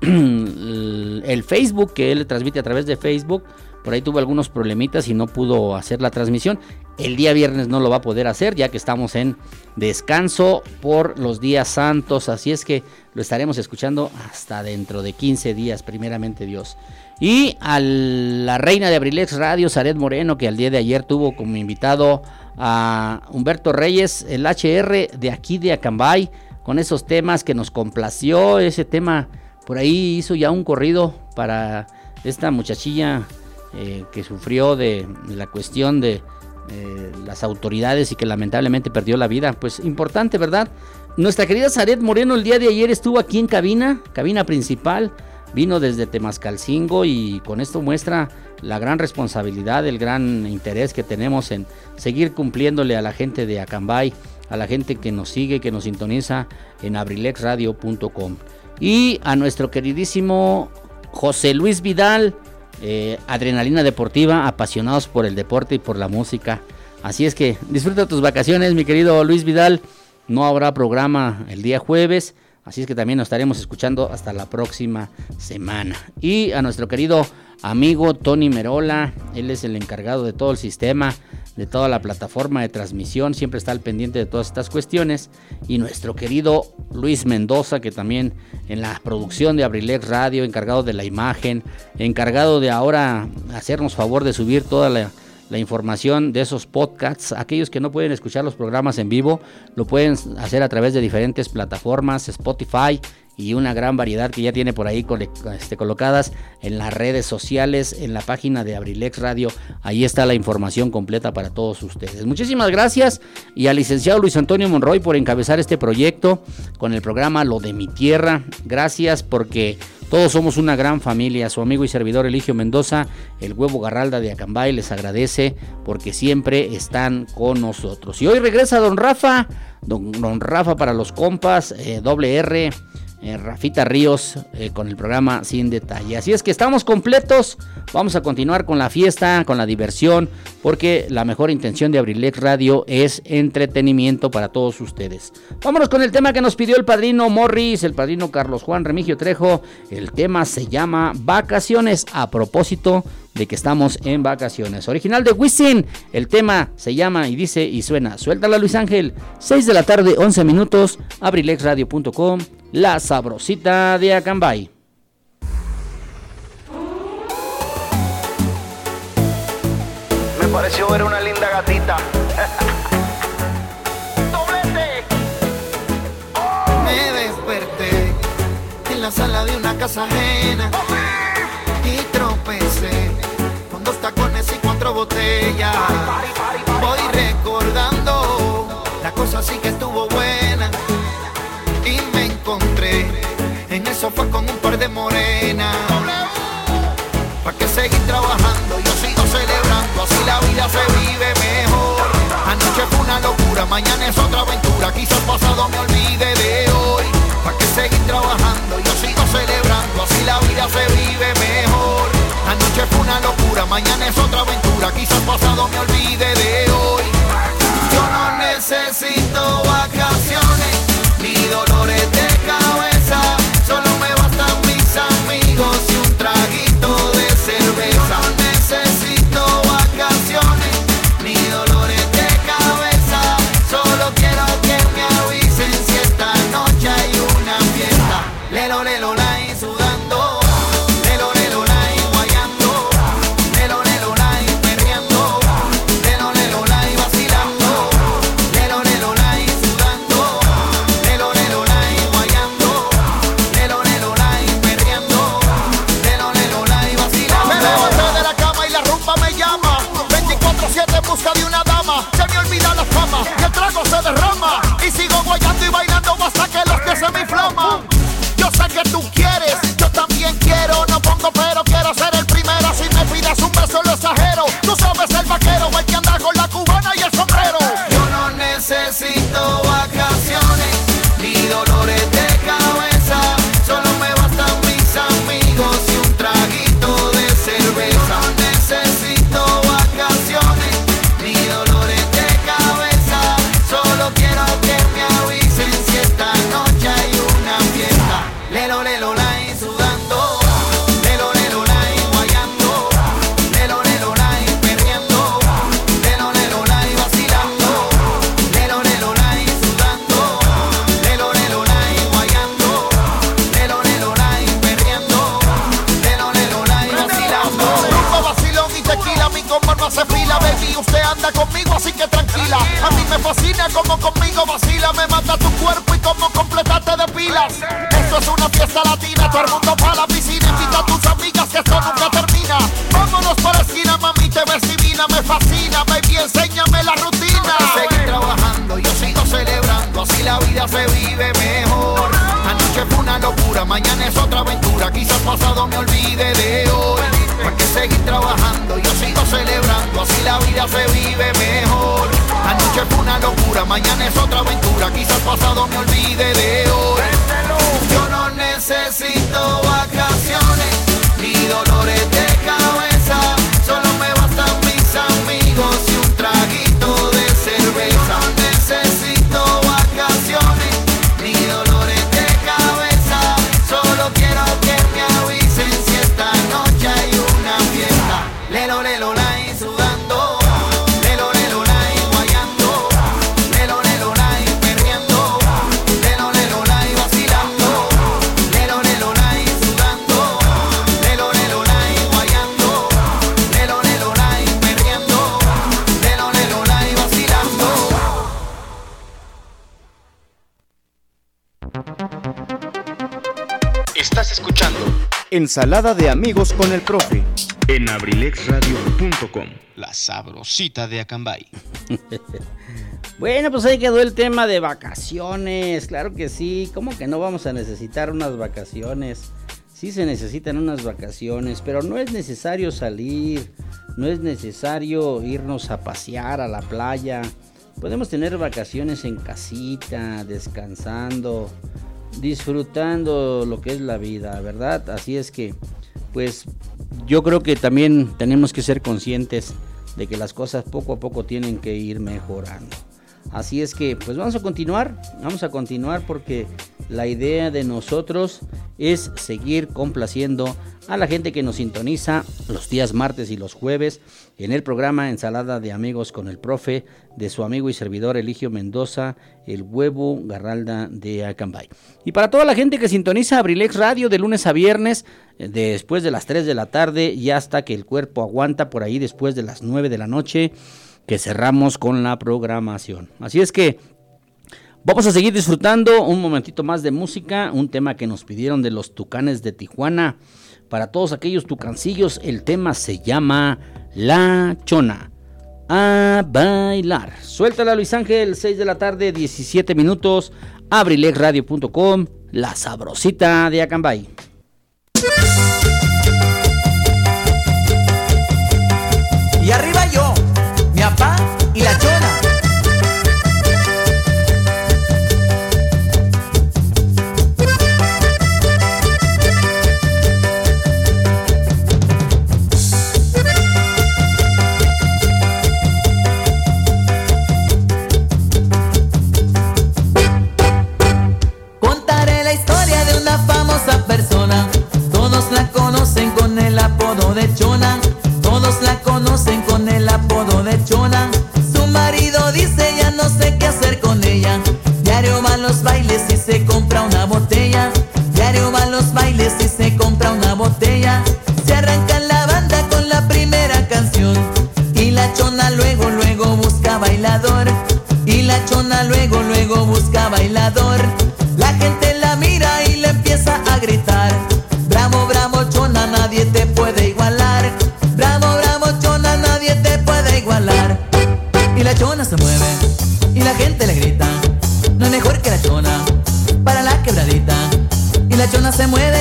<clears throat> el Facebook, que él transmite a través de Facebook, por ahí tuvo algunos problemitas y no pudo hacer la transmisión. El día viernes no lo va a poder hacer ya que estamos en descanso por los días santos, así es que lo estaremos escuchando hasta dentro de 15 días, primeramente Dios. Y a la reina de Abrilex Radio, Saret Moreno, que al día de ayer tuvo como invitado a Humberto Reyes, el HR de aquí de Acambay, con esos temas que nos complació. Ese tema por ahí hizo ya un corrido para esta muchachilla eh, que sufrió de, la cuestión de, eh, las autoridades y que lamentablemente perdió la vida. Pues importante, ¿verdad? Nuestra querida Zaret Moreno el día de ayer estuvo aquí en cabina, cabina principal. Vino desde Temascalcingo y con esto muestra la gran responsabilidad, el gran interés que tenemos en seguir cumpliéndole a la gente de Acambay, a la gente que nos sigue, que nos sintoniza en abrilexradio.com. Y a nuestro queridísimo José Luis Vidal, eh, Adrenalina Deportiva, apasionados por el deporte y por la música. Así es que disfruta tus vacaciones, mi querido Luis Vidal. No habrá programa el día jueves, así es que también nos estaremos escuchando hasta la próxima semana. Y a nuestro querido amigo Tony Merola, él es el encargado de todo el sistema, de toda la plataforma de transmisión, siempre está al pendiente de todas estas cuestiones. Y nuestro querido Luis Mendoza, que también en la producción de Abrilex Radio, encargado de la imagen, encargado de ahora hacernos favor de subir toda la la información de esos podcasts. Aquellos que no pueden escuchar los programas en vivo, lo pueden hacer a través de diferentes plataformas, Spotify y una gran variedad que ya tiene por ahí este, colocadas en las redes sociales, en la página de Abrilex Radio. Ahí está la información completa para todos ustedes. Muchísimas gracias y al licenciado Luis Antonio Monroy por encabezar este proyecto con el programa Lo de mi Tierra. Gracias porque todos somos una gran familia. Su amigo y servidor Eligio Mendoza, el huevo Garralda de Acambay, les agradece porque siempre están con nosotros. Y hoy regresa don Rafa, don, Rafa para los compas, eh, doble R. Eh, Rafita Ríos eh, con el programa Sin Detalle. Así es que estamos completos. Vamos a continuar con la fiesta, con la diversión, porque la mejor intención de Abrilex Radio es entretenimiento para todos ustedes. Vámonos con el tema que nos pidió el padrino Morris, el padrino Carlos Juan Remigio Trejo. El tema se llama Vacaciones a propósito que estamos en vacaciones. Original de Wisin, el tema se llama y dice y suena. Suéltala Luis Ángel, 6 de la tarde, 11 minutos, abrilexradio.com la sabrosita de Acambay. Me pareció ver una linda gatita. <laughs> Me desperté en la sala de una casa ajena y. Voy recordando la cosa sí que estuvo buena en el sofá con un par de morenas. ¿Para que seguir trabajando? Yo sigo celebrando, así la vida se vive mejor. Anoche fue una locura, mañana es otra aventura. Quizás pasado me olvide de hoy. ¿Para que seguir trabajando? Yo sigo celebrando, así la vida se vive mejor. Anoche fue una locura, mañana es otra aventura. Quizás pasado me olvide de hoy. Yo no necesito vacaciones ni dolores de Yo sé que tú quieres, fascina como conmigo vacila Me mata tu cuerpo y como completarte de pilas Esto es una fiesta latina, todo el mundo para la piscina Invita a tus amigas que esto nunca termina Vámonos para la esquina, mami, te ves divina Me fascina, baby, enséñame la rutina. Seguir trabajando, yo sigo celebrando, así la vida se vive mejor. Anoche fue una locura, mañana es otra aventura, quizás pasado me olvide de hoy. Hay que seguir trabajando, yo sigo celebrando, así la vida se vive mejor. Anoche fue una locura, mañana es otra aventura, quizás pasado me olvide de hoy. Yo no necesito vacaciones ni dolores Ensalada de amigos con el profe. en abrilexradio.com. La sabrosita de Acambay. <laughs> Bueno, pues ahí quedó el tema de vacaciones. Claro que sí. ¿Cómo que no vamos a necesitar unas vacaciones? Sí se necesitan unas vacaciones, pero no es necesario salir. No es necesario irnos a pasear a la playa. Podemos tener vacaciones en casita, descansando, disfrutando lo que es la vida, ¿verdad? Así es que, pues yo creo que también tenemos que ser conscientes de que las cosas poco a poco tienen que ir mejorando. Así es que, pues vamos a continuar, vamos a continuar porque la idea de nosotros es seguir complaciendo a la gente que nos sintoniza los días martes y los jueves en el programa Ensalada de Amigos con el Profe de su amigo y servidor Eligio Mendoza, el huevo Garralda de Acambay. Y para toda la gente que sintoniza Abrilex Radio de lunes a viernes, eh, después de las 3 de la tarde y hasta que el cuerpo aguanta por ahí después de las 9 de la noche, que cerramos con la programación. Así es que vamos a seguir disfrutando un momentito más de música, un tema que nos pidieron de los Tucanes de Tijuana. Para todos aquellos tucancillos, el tema se llama La Chona. A bailar. Suéltala Luis Ángel, 6 de la tarde, 17 minutos. Abrilexradio.com, la sabrosita de Acambay. Papá y la chona. Su marido dice ya no sé qué hacer con ella. Diario va a los bailes y se compra una botella. Diario va a los bailes y se compra una botella. Se arranca la banda con la primera canción. Y la chona luego, luego busca bailador. Y la chona luego, luego busca bailador. Y la chona se mueve y la gente le grita. No es mejor que la chona para la quebradita. Y la chona se mueve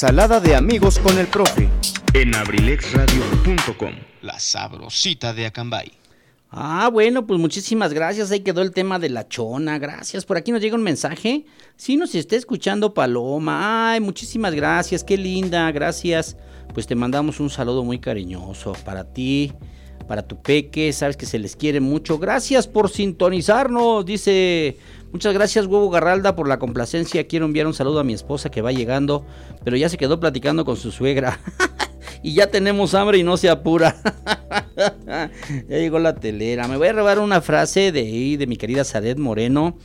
Ensalada de amigos con el profe. en abrilexradio.com. La sabrosita de Acambay. Ah, bueno, pues muchísimas gracias. Ahí quedó el tema de la chona. Gracias. Por aquí nos llega un mensaje. Sí, nos está escuchando Paloma. Ay, muchísimas gracias. Qué linda. Gracias. Pues te mandamos un saludo muy cariñoso para ti, para tu peque. Sabes que se les quiere mucho. Gracias por sintonizarnos. Dice, muchas gracias, Huevo Garralda, por la complacencia. Quiero enviar un saludo a mi esposa que va llegando, pero ya se quedó platicando con su suegra. <laughs> y ya tenemos hambre y no se apura. <laughs> ya llegó la telera. Me voy a robar una frase de de mi querida Sadet Moreno.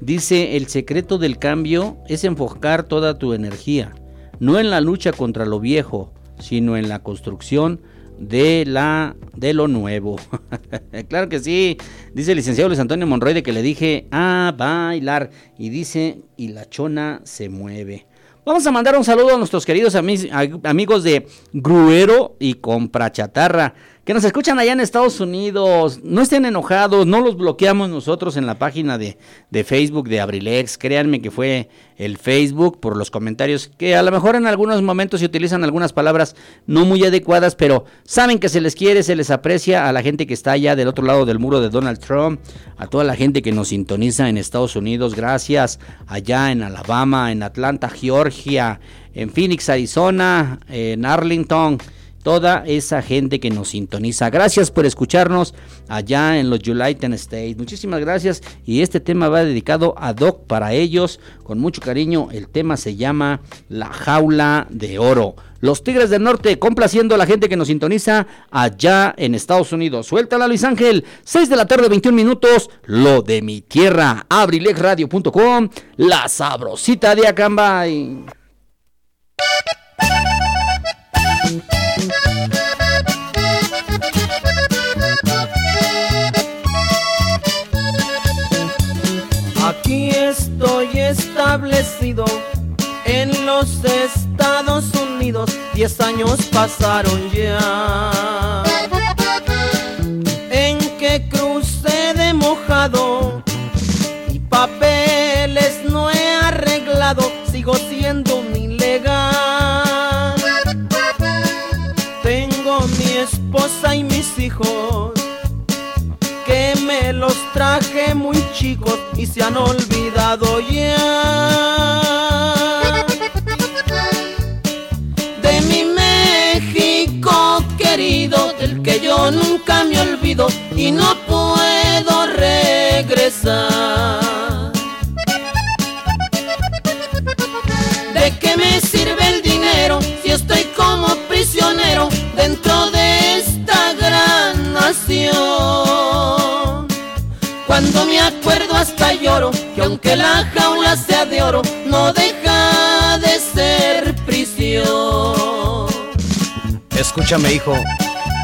Dice, el secreto del cambio es enfocar toda tu energía, no en la lucha contra lo viejo, sino en la construcción de la de lo nuevo. <laughs> claro que sí. Dice el licenciado Luis Antonio Monroy de que le dije a bailar y dice y la chona se mueve. Vamos a mandar un saludo a nuestros queridos ami- a- amigos de Gruero y Compra Chatarra, que nos escuchan allá en Estados Unidos. No estén enojados, no los bloqueamos nosotros en la página de, de Facebook de Abrilex. Créanme que fue el Facebook por los comentarios, que a lo mejor en algunos momentos se utilizan algunas palabras no muy adecuadas, pero saben que se les quiere, se les aprecia a la gente que está allá del otro lado del muro de Donald Trump, a toda la gente que nos sintoniza en Estados Unidos. Gracias allá en Alabama, en Atlanta, Georgia, en Phoenix, Arizona, en Arlington toda esa gente que nos sintoniza. Gracias por escucharnos allá en los United States. Muchísimas gracias. Y este tema va dedicado a Doc para ellos. Con mucho cariño. El tema se llama La Jaula de Oro. Los Tigres del Norte complaciendo a la gente que nos sintoniza allá en Estados Unidos. Suéltala Luis Ángel. 6 de la tarde, 21 minutos. Lo de mi tierra. Abrilexradio.com. La sabrosita de Acambay. Establecido en los Estados Unidos. Diez años pasaron ya. Sea de oro, no deja de ser prisión. Escúchame, hijo.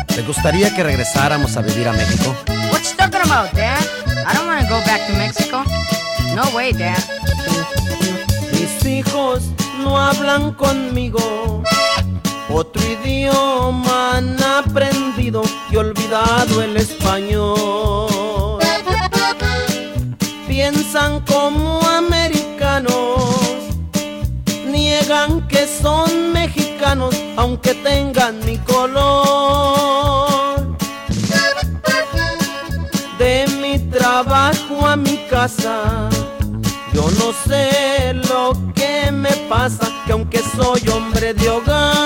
¿Te gustaría que regresáramos a vivir a México? What you talking about, Dad? I don't want to go back to Mexico. No way, Dad. Mis hijos no hablan conmigo. Otro idioma han aprendido y olvidado el español. aunque tengan mi color. De mi trabajo a mi casa, yo no sé lo que me pasa, que aunque soy hombre de hogar,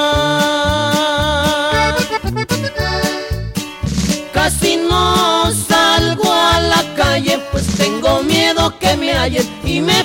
casi no salgo a la calle, pues tengo miedo que me hallen y me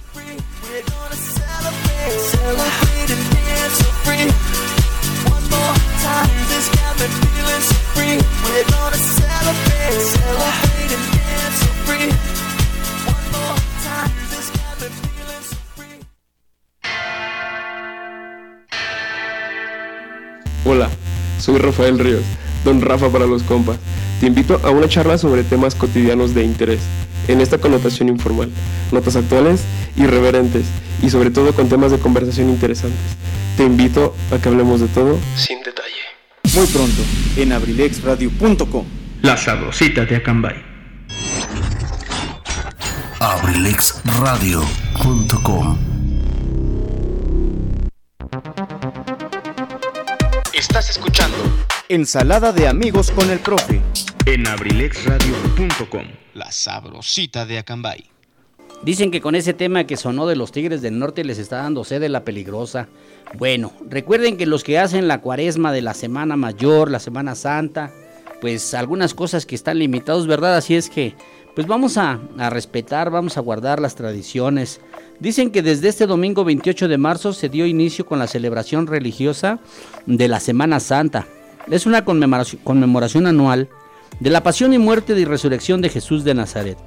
Soy Rafael Ríos, Don Rafa para los compas. Te invito a una charla sobre temas cotidianos de interés, en esta connotación informal, notas actuales, irreverentes y sobre todo con temas de conversación interesantes. Te invito a que hablemos de todo sin detalle. Muy pronto, en abrilexradio.com. La sabrosita de Acambay. abrilexradio.com Ensalada de amigos con el profe. En abrilexradio.com. La sabrosita de Acambay. Dicen que con ese tema que sonó de los Tigres del Norte les está dando sed de la peligrosa. Bueno, recuerden que los que hacen la cuaresma de la Semana Mayor, la Semana Santa, pues algunas cosas que están limitados, ¿verdad? Así es que, pues vamos a, a respetar, vamos a guardar las tradiciones. Dicen que desde este domingo 28 de marzo se dio inicio con la celebración religiosa de la Semana Santa. Es una conmemoración, anual de la pasión y muerte y resurrección de Jesús de Nazaret.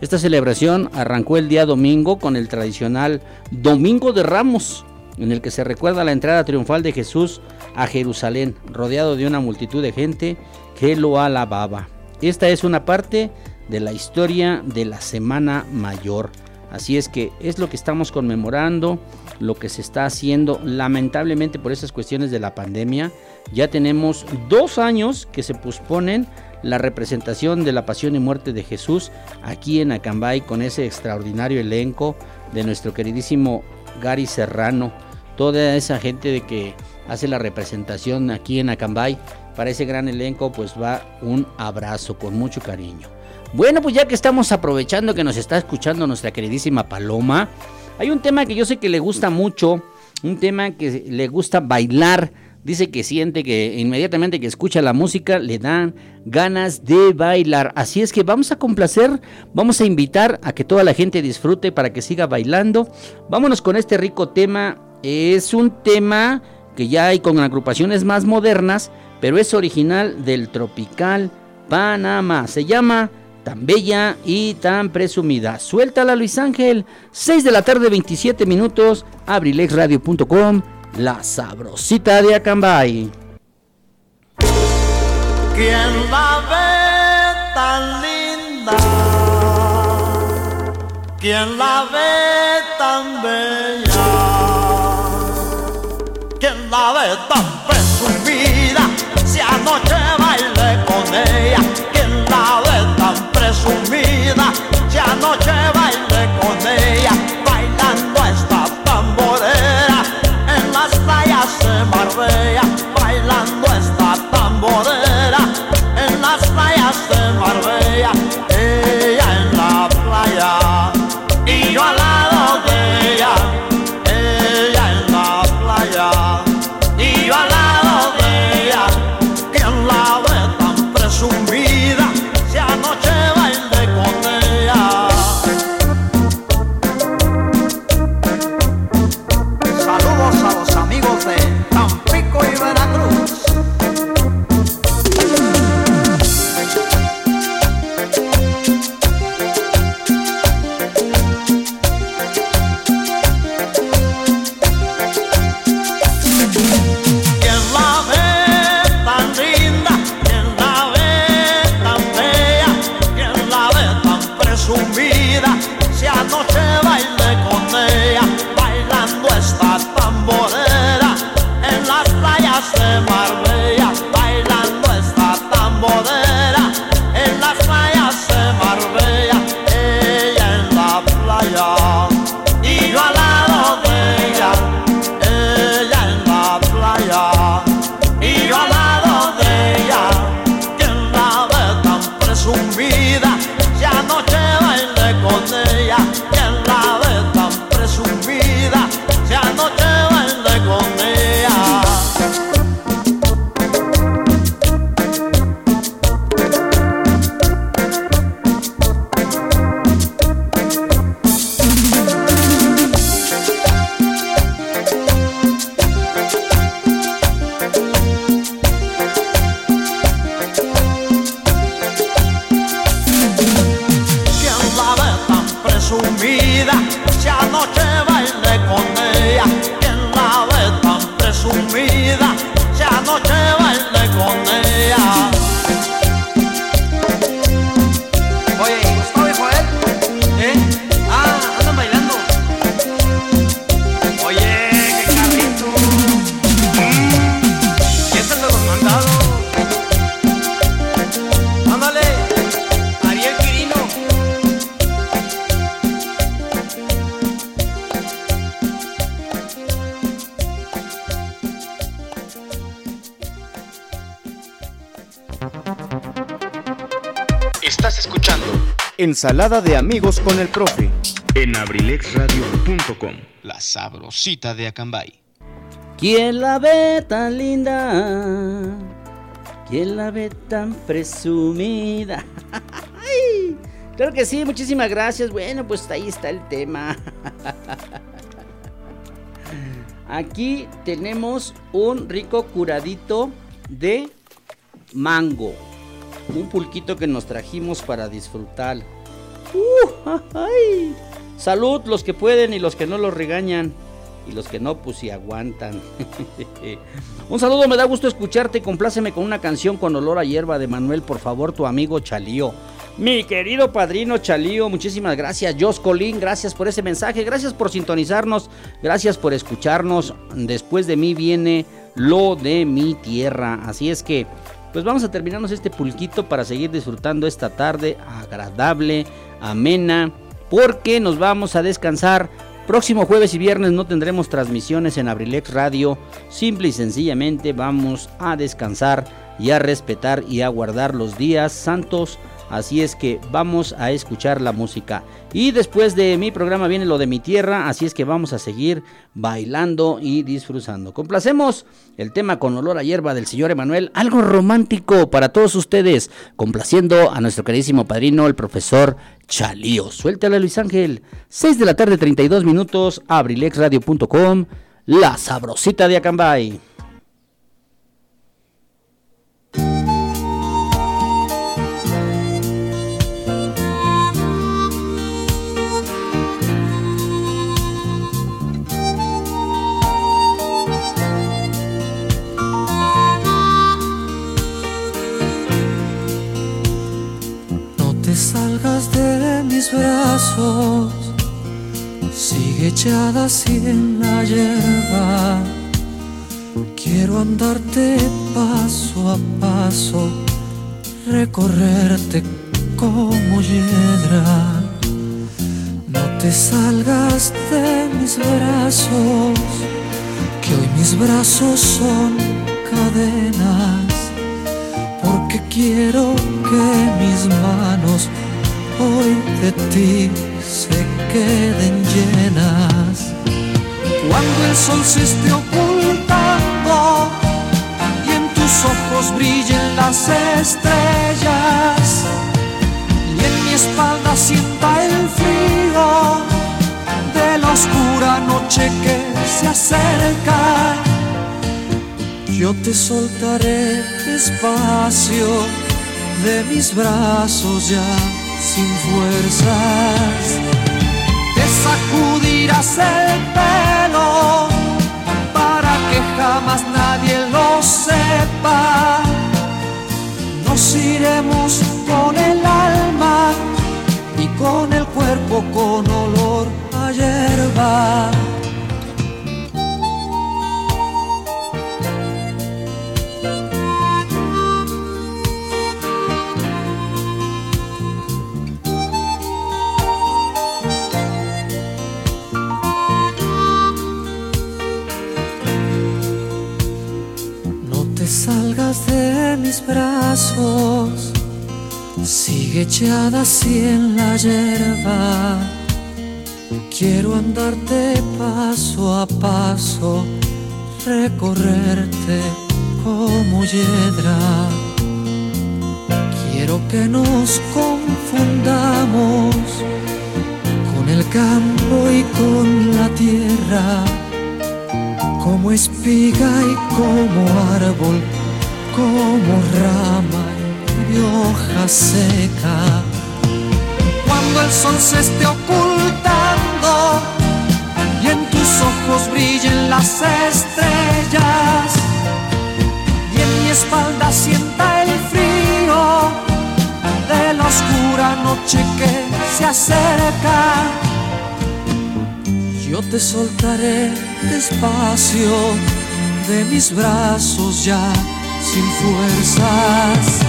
Esta celebración arrancó el día domingo con el tradicional Domingo de Ramos, en el que se recuerda la entrada triunfal de Jesús a Jerusalén, rodeado de una multitud de gente que lo alababa. Esta es una parte de la historia de la Semana Mayor. Así es que es lo que estamos conmemorando, lo que se está haciendo. Lamentablemente por esas cuestiones de la pandemia, ya tenemos dos años que se posponen la representación de la pasión y muerte de Jesús aquí en Acambay con ese extraordinario elenco de nuestro queridísimo Gary Serrano, toda esa gente de que hace la representación aquí en Acambay. Para ese gran elenco pues va un abrazo con mucho cariño. Bueno, pues ya que estamos aprovechando que nos está escuchando nuestra queridísima Paloma, hay un tema que yo sé que le gusta mucho, un tema que le gusta bailar. Dice que siente que inmediatamente que escucha la música le dan ganas de bailar. Así es que vamos a complacer, vamos a invitar a que toda la gente disfrute para que siga bailando. Vámonos con este rico tema. Es un tema que ya hay con agrupaciones más modernas, pero es original del tropical Panamá. Se llama Tan Bella y Tan Presumida. Suéltala Luis Ángel. 6 de la tarde, 27 minutos. Abrilexradio.com. La sabrosita de Acambay. ¿Quién la ve tan linda? ¿Quién la ve tan bella? ¿Quién la ve tan presumida? Si anoche bailé con ella. ¿Quién la ve tan presumida? Si anoche bailé Ensalada de amigos con el profe. en abrilexradio.com. La sabrosita de Acambay. ¿Quién la ve tan linda? ¿Quién la ve tan presumida? <laughs> Ay, claro que sí, muchísimas gracias. Bueno, pues ahí está el tema. <laughs> Aquí tenemos un rico curadito de mango. Un pulquito que nos trajimos para disfrutar. Uh. Salud los que pueden y los que no los regañan. Y los que no, pues si aguantan. <laughs> Un saludo, me da gusto escucharte. Compláceme con una canción con olor a hierba de Manuel, por favor, tu amigo Chalío. Mi querido padrino Chalío, muchísimas gracias. Jos Colín, gracias por ese mensaje. Gracias por sintonizarnos. Gracias por escucharnos. Después de mí viene lo de mi tierra. Así es que, pues vamos a terminarnos este pulquito para seguir disfrutando esta tarde agradable, amena, porque nos vamos a descansar. Próximo jueves y viernes no tendremos transmisiones en Abrilex Radio. Simple y sencillamente vamos a descansar y a respetar y a guardar los días santos. Así es que vamos a escuchar la música. Y después de mi programa viene lo de mi tierra. Así es que vamos a seguir bailando y disfrutando. Complacemos el tema con olor a hierba del señor Emanuel. Algo romántico para todos ustedes. Complaciendo a nuestro queridísimo padrino, el profesor Chalío. Suéltale Luis Ángel. 6 de la tarde, 32 minutos. Abrilexradio.com. La sabrosita de Acambay. Brazos, sigue echada así en la hierba. Quiero andarte paso a paso, recorrerte como hiedra. No te salgas de mis brazos, que hoy mis brazos son cadenas porque quiero que mis manos hoy de ti se queden llenas. Cuando el sol se esté ocultando y en tus ojos brillen las estrellas y en mi espalda sienta el frío de la oscura noche que se acerca. Yo te soltaré despacio de mis brazos ya sin fuerzas. Te sacudirás el pelo para que jamás nadie lo sepa. Nos iremos con el alma y con el cuerpo con olor a hierba. Brazos, sigue echada así en la hierba. Quiero andarte paso a paso, recorrerte como hiedra. Quiero que nos confundamos con el campo y con la tierra como espiga y como árbol, como rama y hoja seca. Cuando el sol se esté ocultando y en tus ojos brillen las estrellas y en mi espalda sienta el frío de la oscura noche que se acerca. Yo te soltaré despacio de mis brazos ya sin fuerzas.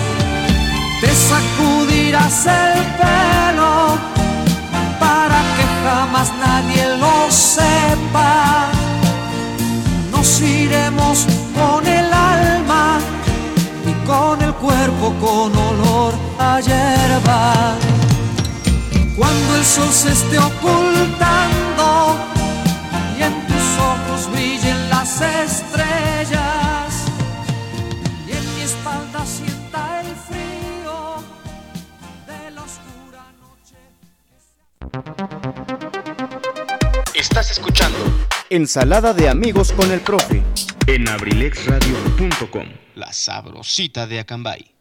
Te sacudirás el pelo para que jamás nadie lo sepa. Nos iremos con el alma y con el cuerpo con olor a hierba. Cuando el sol se esté ocultando y en tus ojos brillen las estrellas sienta el frío de la oscura noche. Estás escuchando Ensalada de amigos con el profe. en abrilexradio.com. La sabrosita de Acambay.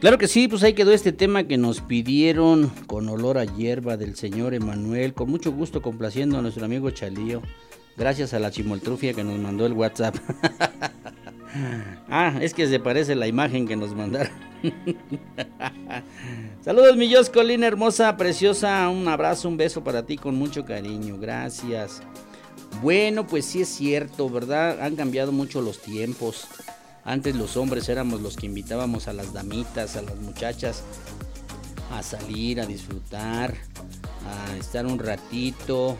Claro que sí, pues ahí quedó este tema que nos pidieron con olor a hierba del señor Emanuel, con mucho gusto complaciendo a nuestro amigo Chalío, gracias a la chimoltrufia que nos mandó el WhatsApp. <laughs> ah, es que se parece la imagen que nos mandaron. <laughs> Saludos mi Jos Colina hermosa, preciosa, un abrazo, un beso para ti con mucho cariño, gracias. Bueno, pues sí es cierto, ¿verdad? Han cambiado mucho los tiempos. Antes los hombres éramos los que invitábamos a las damitas, a las muchachas a salir, a disfrutar, a estar un ratito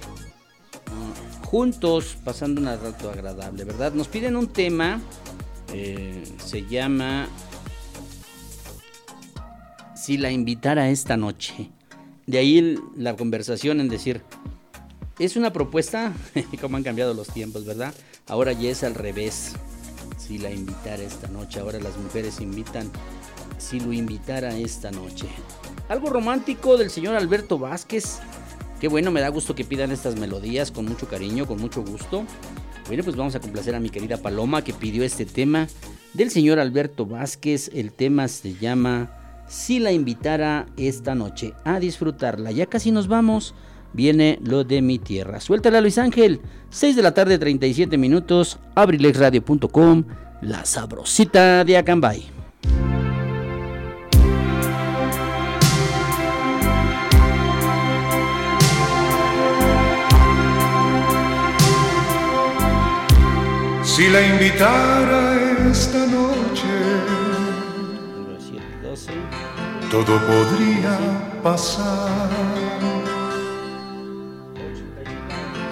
mm, juntos, pasando un rato agradable, ¿verdad? Nos piden un tema, eh, se llama Si la invitara esta noche. De ahí la conversación en decir, es una propuesta, <laughs> como han cambiado los tiempos, ¿verdad? Ahora ya es al revés. Si la invitara esta noche, ahora las mujeres invitan. Si lo invitara esta noche. Algo romántico del señor Alberto Vázquez. Qué bueno, me da gusto que pidan estas melodías con mucho cariño, con mucho gusto. Bueno, pues vamos a complacer a mi querida Paloma que pidió este tema del señor Alberto Vázquez. El tema se llama Si la invitara esta noche a disfrutarla. Ya casi nos vamos. Viene lo de mi tierra. Suéltala Luis Ángel. 6 de la tarde, 37 minutos. Abrilexradio.com. La sabrosita de Acambay. Si la invitara esta noche, todo podría pasar.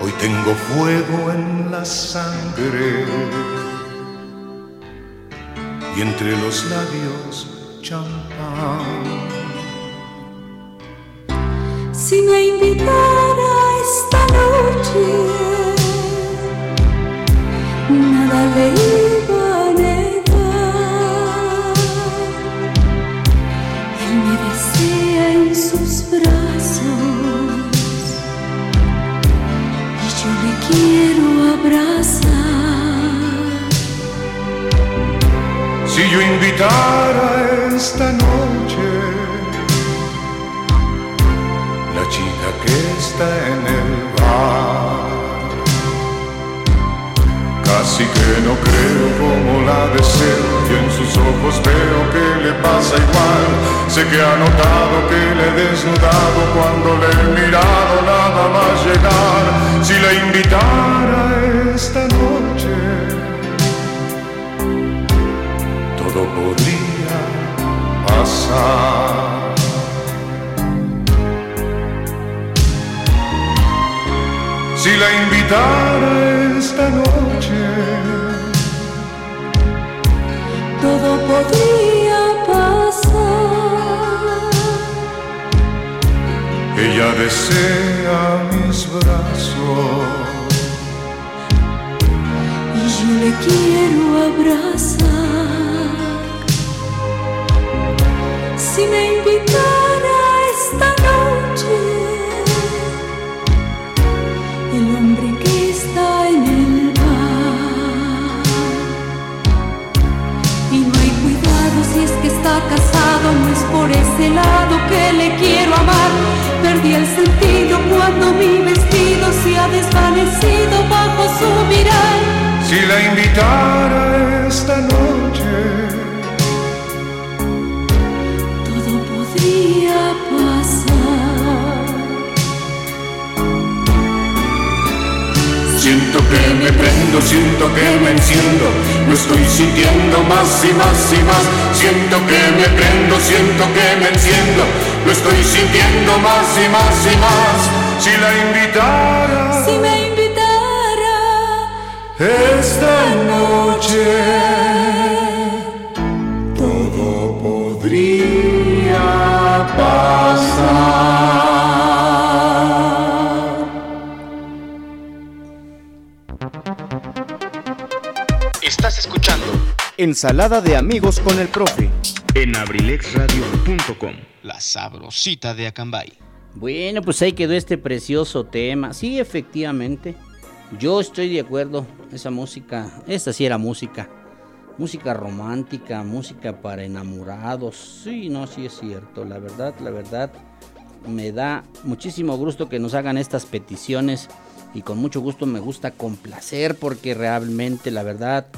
Hoy tengo fuego en la sangre y entre los labios champán. Si me invitara esta noche, nada le iba a negar. Él me desea en sus brazos y yo le quiero abrazar. Si yo invitara esta noche la chica que está en el bar, casi que no creo como la deseo y en sus ojos veo que le pasa igual. Sé que ha notado que le he desnudado cuando le he mirado nada más llegar. Si la invitara esta noche todo podría pasar. Si la invitara esta noche, Todo podría pasar. ella desea mis brazos. y yo le quiero abrazar. Si me invitara está casado, no es por ese lado que le quiero amar. Perdí el sentido cuando mi vestido se ha desvanecido bajo su mirar. Si la invitara esta noche, todo podría pasar. Siento que me prendo, siento que me enciendo, lo estoy sintiendo más y más y más. Siento que me prendo, siento que me enciendo, lo estoy sintiendo más y más y más. Si la invitara Si me invitara esta noche, Ensalada de amigos con el profe. en abrilexradio.com. La sabrosita de Acambay. Bueno, pues ahí quedó este precioso tema. Sí, efectivamente. Yo estoy de acuerdo. Esa música, esta sí era música. Música romántica, música para enamorados. Sí, no, sí es cierto. La verdad, la verdad, me da muchísimo gusto que nos hagan estas peticiones. Y con mucho gusto me gusta complacer porque realmente, la verdad,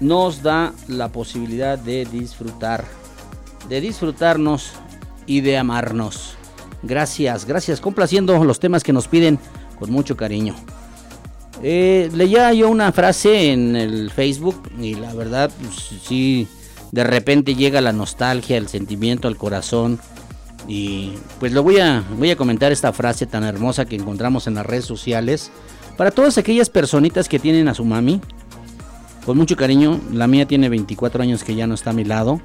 nos da la posibilidad de disfrutar. De disfrutarnos y de amarnos. Gracias, gracias, complaciendo los temas que nos piden con mucho cariño. Eh, leía yo una frase en el Facebook y la verdad, pues, sí, de repente llega la nostalgia, el sentimiento al corazón. Y pues lo voy a, voy a comentar esta frase tan hermosa que encontramos en las redes sociales. Para todas aquellas personitas que tienen a su mami, con mucho cariño, la mía tiene 24 años que ya no está a mi lado,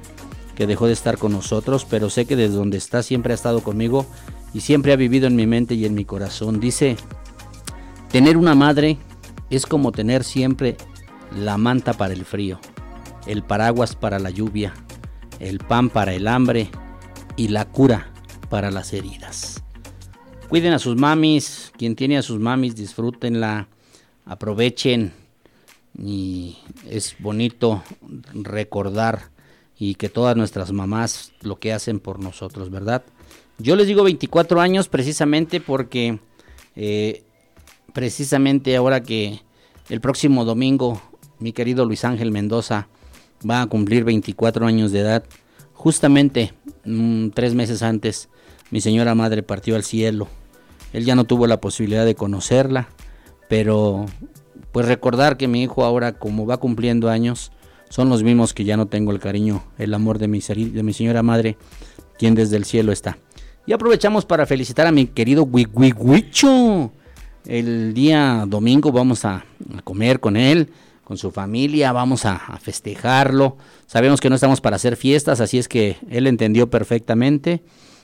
que dejó de estar con nosotros, pero sé que desde donde está siempre ha estado conmigo y siempre ha vivido en mi mente y en mi corazón. Dice, tener una madre es como tener siempre la manta para el frío, el paraguas para la lluvia, el pan para el hambre y la cura para las heridas. Cuiden a sus mamis, quien tiene a sus mamis, disfrútenla, aprovechen y es bonito recordar y que todas nuestras mamás lo que hacen por nosotros, ¿verdad? Yo les digo 24 años precisamente porque eh, precisamente ahora que el próximo domingo mi querido Luis Ángel Mendoza va a cumplir 24 años de edad, justamente mm, tres meses antes mi señora madre partió al cielo. Él ya no tuvo la posibilidad de conocerla, pero pues recordar que mi hijo ahora como va cumpliendo años, son los mismos que ya no tengo el cariño, el amor de mi, de mi señora madre, quien desde el cielo está. Y aprovechamos para felicitar a mi querido Huicho. El día domingo vamos a, a comer con él, con su familia, vamos a, a festejarlo. Sabemos que no estamos para hacer fiestas, así es que él entendió perfectamente.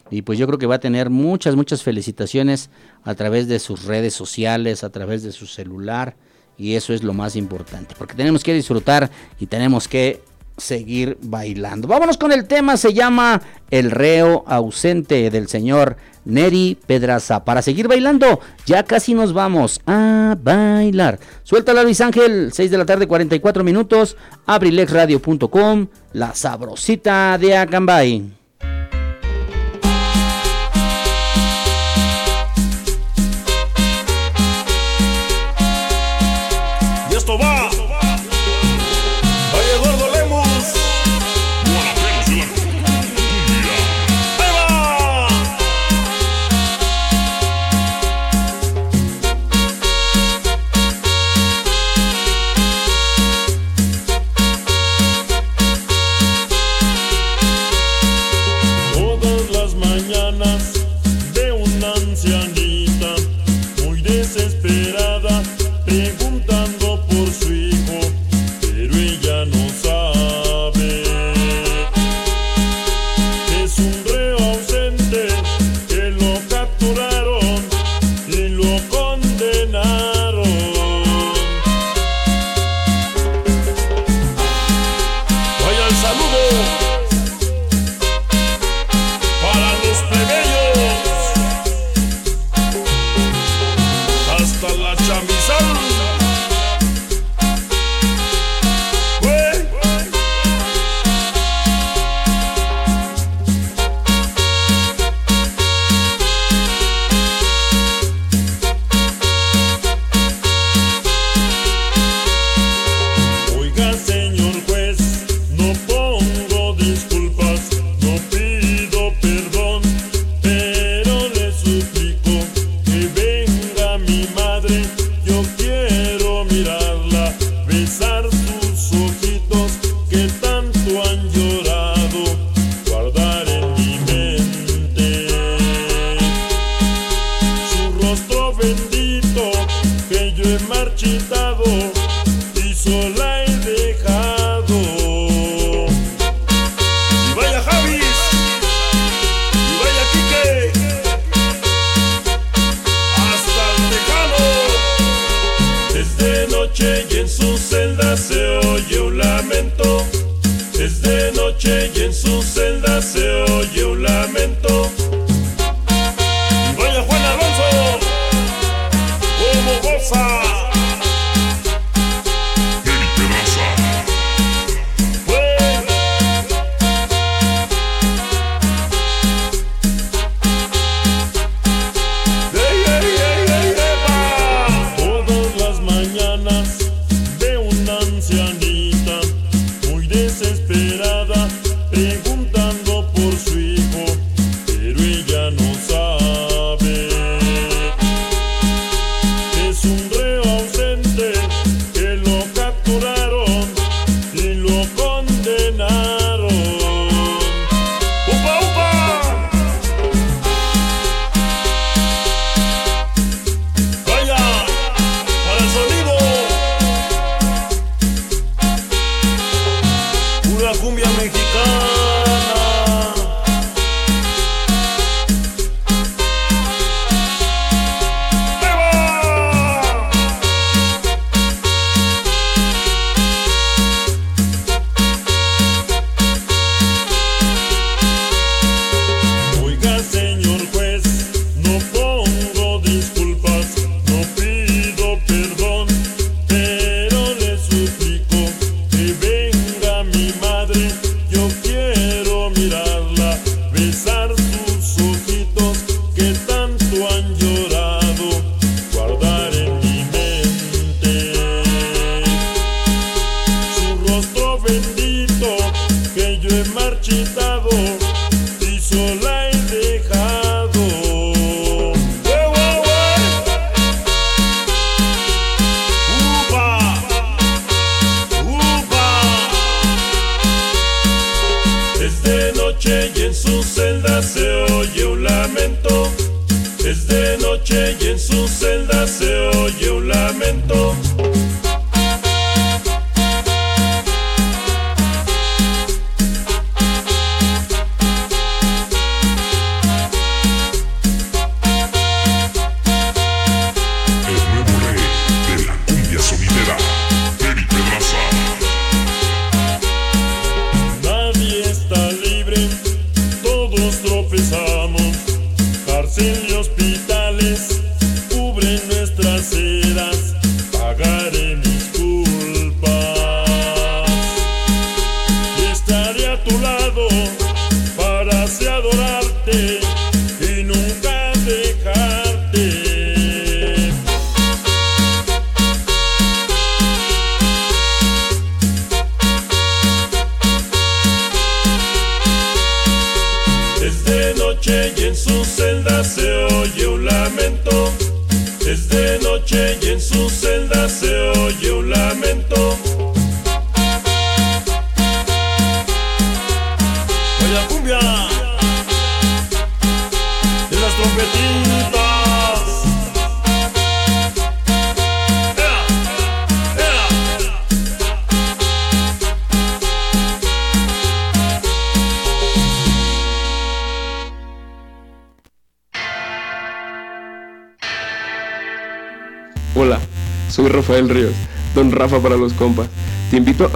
Y pues yo creo que va a tener muchas, muchas felicitaciones a través de sus redes sociales, a través de su celular. Y eso es lo más importante, porque tenemos que disfrutar y tenemos que seguir bailando. Vámonos con el tema, se llama El reo ausente del señor Neri Pedraza. Para seguir bailando, ya casi nos vamos a bailar. Suéltala Luis Ángel, 6 de la tarde, 44 minutos, abrilexradio.com, la sabrosita de Acambay.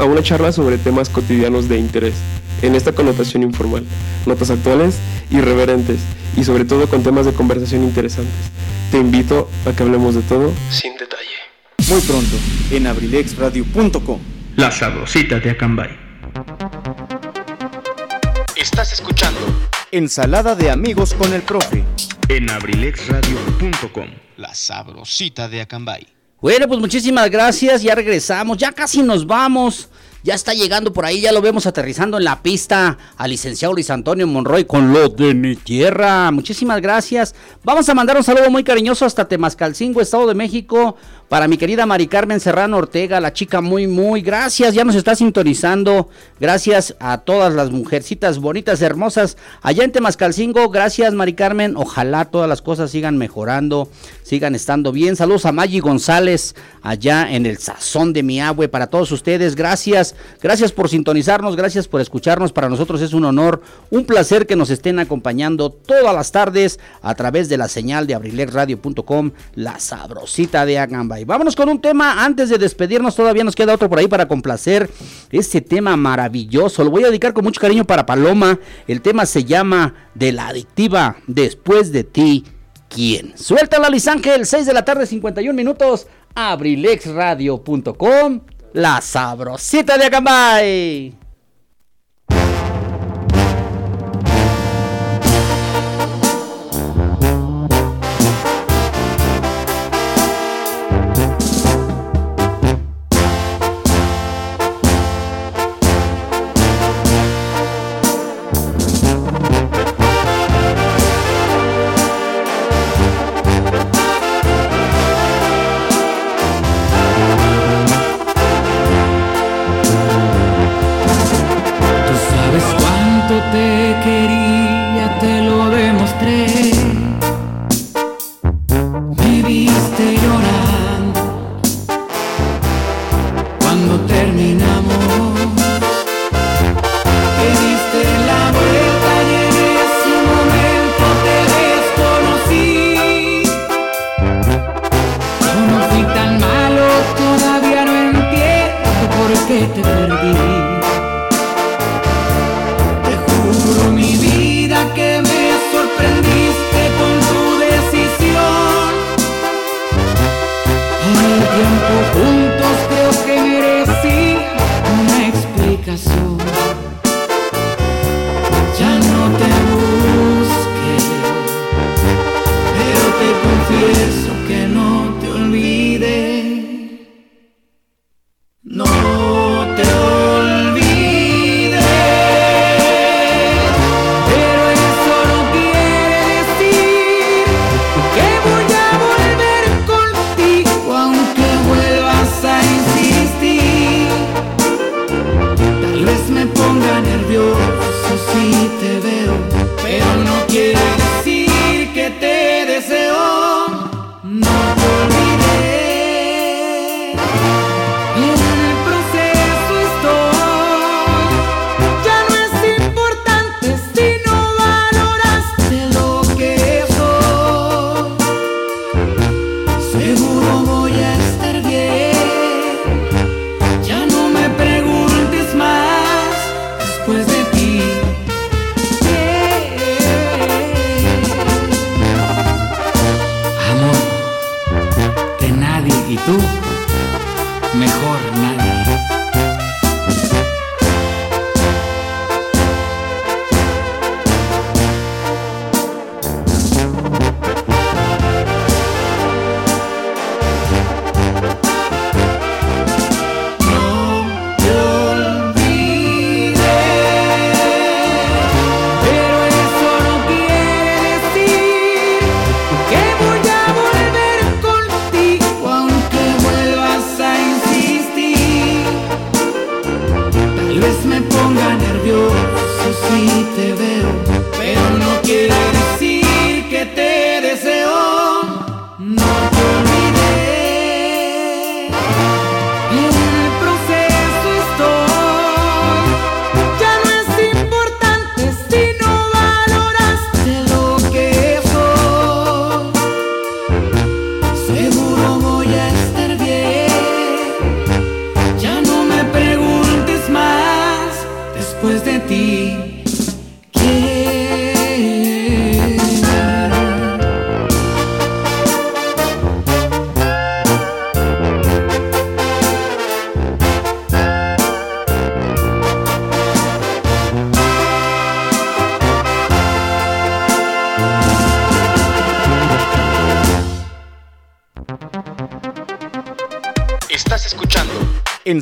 A una charla sobre temas cotidianos de interés, en esta connotación informal, notas actuales, irreverentes y sobre todo con temas de conversación interesantes. Te invito a que hablemos de todo sin detalle. Muy pronto, en abrilexradio.com. La sabrosita de Acambay. Estás escuchando Ensalada de amigos con el profe. En abrilexradio.com. La sabrosita de Acambay. Bueno, pues muchísimas gracias, ya regresamos, ya casi nos vamos. Ya está llegando por ahí, ya lo vemos aterrizando en la pista al licenciado Luis Antonio Monroy con lo de mi tierra. Muchísimas gracias. Vamos a mandar un saludo muy cariñoso hasta Temascalcingo, Estado de México, para mi querida Mari Carmen Serrano Ortega, la chica muy, muy. Gracias, ya nos está sintonizando. Gracias a todas las mujercitas bonitas, hermosas allá en Temascalcingo. Gracias, Mari Carmen. Ojalá todas las cosas sigan mejorando, sigan estando bien. Saludos a Maggie González allá en el Sazón de mi Abue para todos ustedes. Gracias, gracias por sintonizarnos, gracias por escucharnos. Para nosotros es un honor, un placer que nos estén acompañando todas las tardes a través de la señal de abrilexradio.com, la sabrosita de Vámonos con un tema antes de despedirnos, todavía nos queda otro por ahí para complacer este tema maravilloso. Lo voy a dedicar con mucho cariño para Paloma. El tema se llama De la adictiva, después de ti. ¿Quién? Suéltala, Luis Ángel, 6 de la tarde, 51 minutos, abrilexradio.com, la sabrosita de Acambay.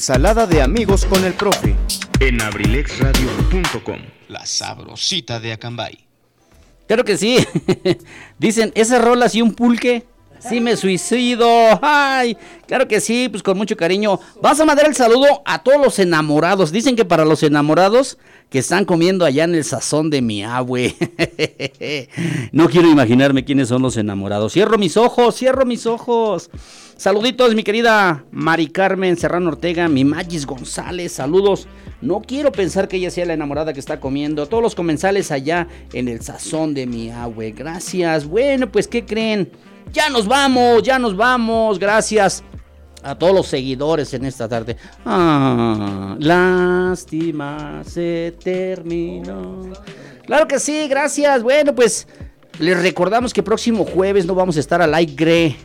Ensalada de amigos con el profe. En abrilexradio.com, la sabrosita de Acambay. Claro que sí. <laughs> Dicen, esa rola y un pulque. Sí me suicido. Ay, claro que sí, pues con mucho cariño. Vas a mandar el saludo a todos los enamorados. Dicen que para los enamorados que están comiendo allá en el sazón de mi abue. <laughs> no quiero imaginarme quiénes son los enamorados. Cierro mis ojos, cierro mis ojos. Saluditos, mi querida Mari Carmen Serrano Ortega, mi Magis González, saludos. No quiero pensar que ella sea la enamorada que está comiendo. Todos los comensales allá en el sazón de mi abue. Gracias. Bueno, pues, ¿qué creen? Ya nos vamos, ya nos vamos. Gracias a todos los seguidores en esta tarde. Ah, lástima, se terminó. Claro que sí, gracias. Bueno, pues les recordamos que próximo jueves no vamos a estar al aire.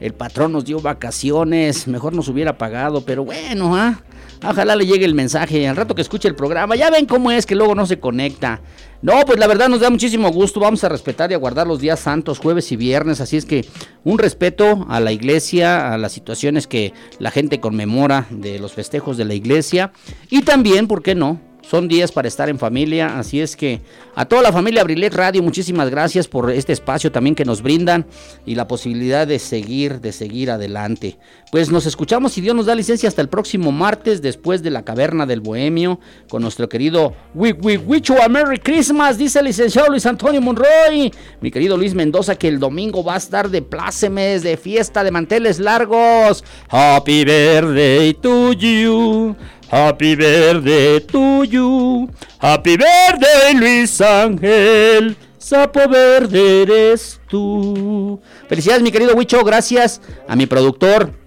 El patrón nos dio vacaciones, mejor nos hubiera pagado, pero bueno, ¿ah? Ojalá le llegue el mensaje al rato que escuche el programa. Ya ven cómo es que luego no se conecta. No, pues la verdad nos da muchísimo gusto. Vamos a respetar y a guardar los días santos, jueves y viernes. Así es que un respeto a la iglesia, a las situaciones que la gente conmemora de los festejos de la iglesia. Y también, ¿por qué no? Son días para estar en familia, así es que a toda la familia Abrilet Radio, muchísimas gracias por este espacio también que nos brindan y la posibilidad de seguir, de seguir adelante. Pues nos escuchamos, si Dios nos da licencia, hasta el próximo martes, después de la caverna del Bohemio, con nuestro querido Wichu a Merry Christmas, dice el licenciado Luis Antonio Monroy. Mi querido Luis Mendoza, que el domingo va a estar de plácemes, de fiesta, de manteles largos. Happy birthday to you. Happy birthday to. Happy birthday, Luis Ángel. Sapo verde eres tú. Felicidades, mi querido Huicho. Gracias a mi productor.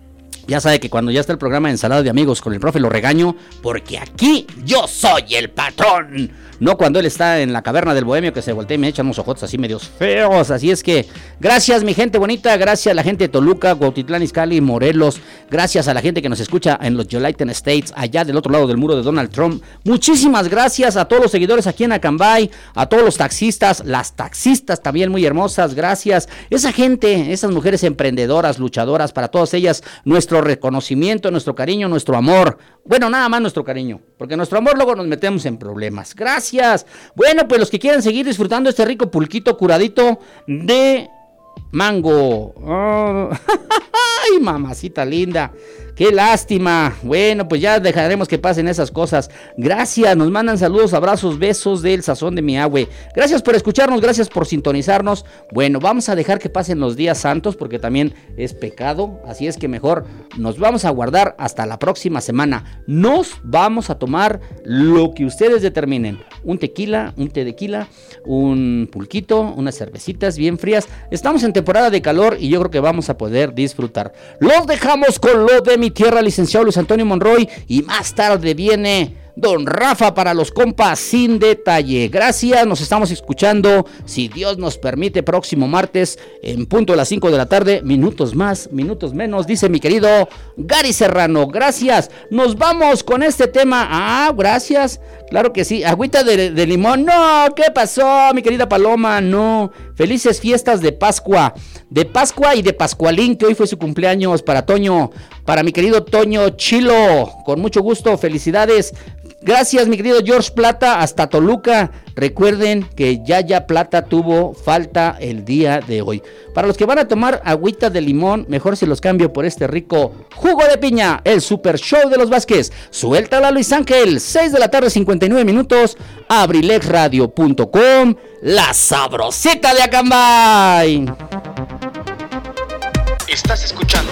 Ya sabe que cuando ya está el programa de Ensalada de Amigos con el profe lo regaño, porque aquí yo soy el patrón. No cuando él está en la caverna del bohemio que se voltea y me echan unos ojos así medios feos. Así es que gracias mi gente bonita, gracias a la gente de Toluca, Cuautitlán Izcalli, Morelos. Gracias a la gente que nos escucha en los Jolieten States, allá del otro lado del muro de Donald Trump. Muchísimas gracias a todos los seguidores aquí en Acambay, a todos los taxistas, las taxistas también muy hermosas, gracias. Esa gente, esas mujeres emprendedoras, luchadoras, para todas ellas, nuestro reconocimiento, nuestro cariño, nuestro amor. Bueno, nada más nuestro cariño, porque nuestro amor luego nos metemos en problemas. Gracias. Bueno, pues los que quieran seguir disfrutando este rico pulquito curadito de mango. Oh, <laughs> ay, mamacita linda. Qué lástima. Bueno, pues ya dejaremos que pasen esas cosas. Gracias, nos mandan saludos, abrazos, besos del sazón de mi agüe. Gracias por escucharnos, gracias por sintonizarnos. Bueno, vamos a dejar que pasen los días santos porque también es pecado. Así es que mejor nos vamos a guardar hasta la próxima semana. Nos vamos a tomar lo que ustedes determinen. Un tequila, un té tequila, un pulquito, unas cervecitas bien frías. Estamos en temporada de calor y yo creo que vamos a poder disfrutar. Los dejamos con lo de mi tierra, licenciado Luis Antonio Monroy. Y más tarde viene Don Rafa para los compas sin detalle. Gracias, nos estamos escuchando. Si Dios nos permite, próximo martes en punto a las 5 de la tarde. Minutos más, minutos menos, dice mi querido Gary Serrano. Gracias. Nos vamos con este tema. Ah, gracias. Claro que sí. Agüita de, de limón. No, ¿qué pasó, mi querida Paloma? No. Felices fiestas de Pascua. De Pascua y de Pascualín, que hoy fue su cumpleaños para Toño. Para mi querido Toño Chilo. Con mucho gusto. Felicidades. Gracias, mi querido George Plata, hasta Toluca. Recuerden que Yaya Plata tuvo falta el día de hoy. Para los que van a tomar agüita de limón, mejor se los cambio por este rico jugo de piña, el super show de los Vázquez. Suéltala Luis Ángel, 6 de la tarde, 59 minutos, abrilexradio.com, la sabrosita de Acambay. Estás escuchando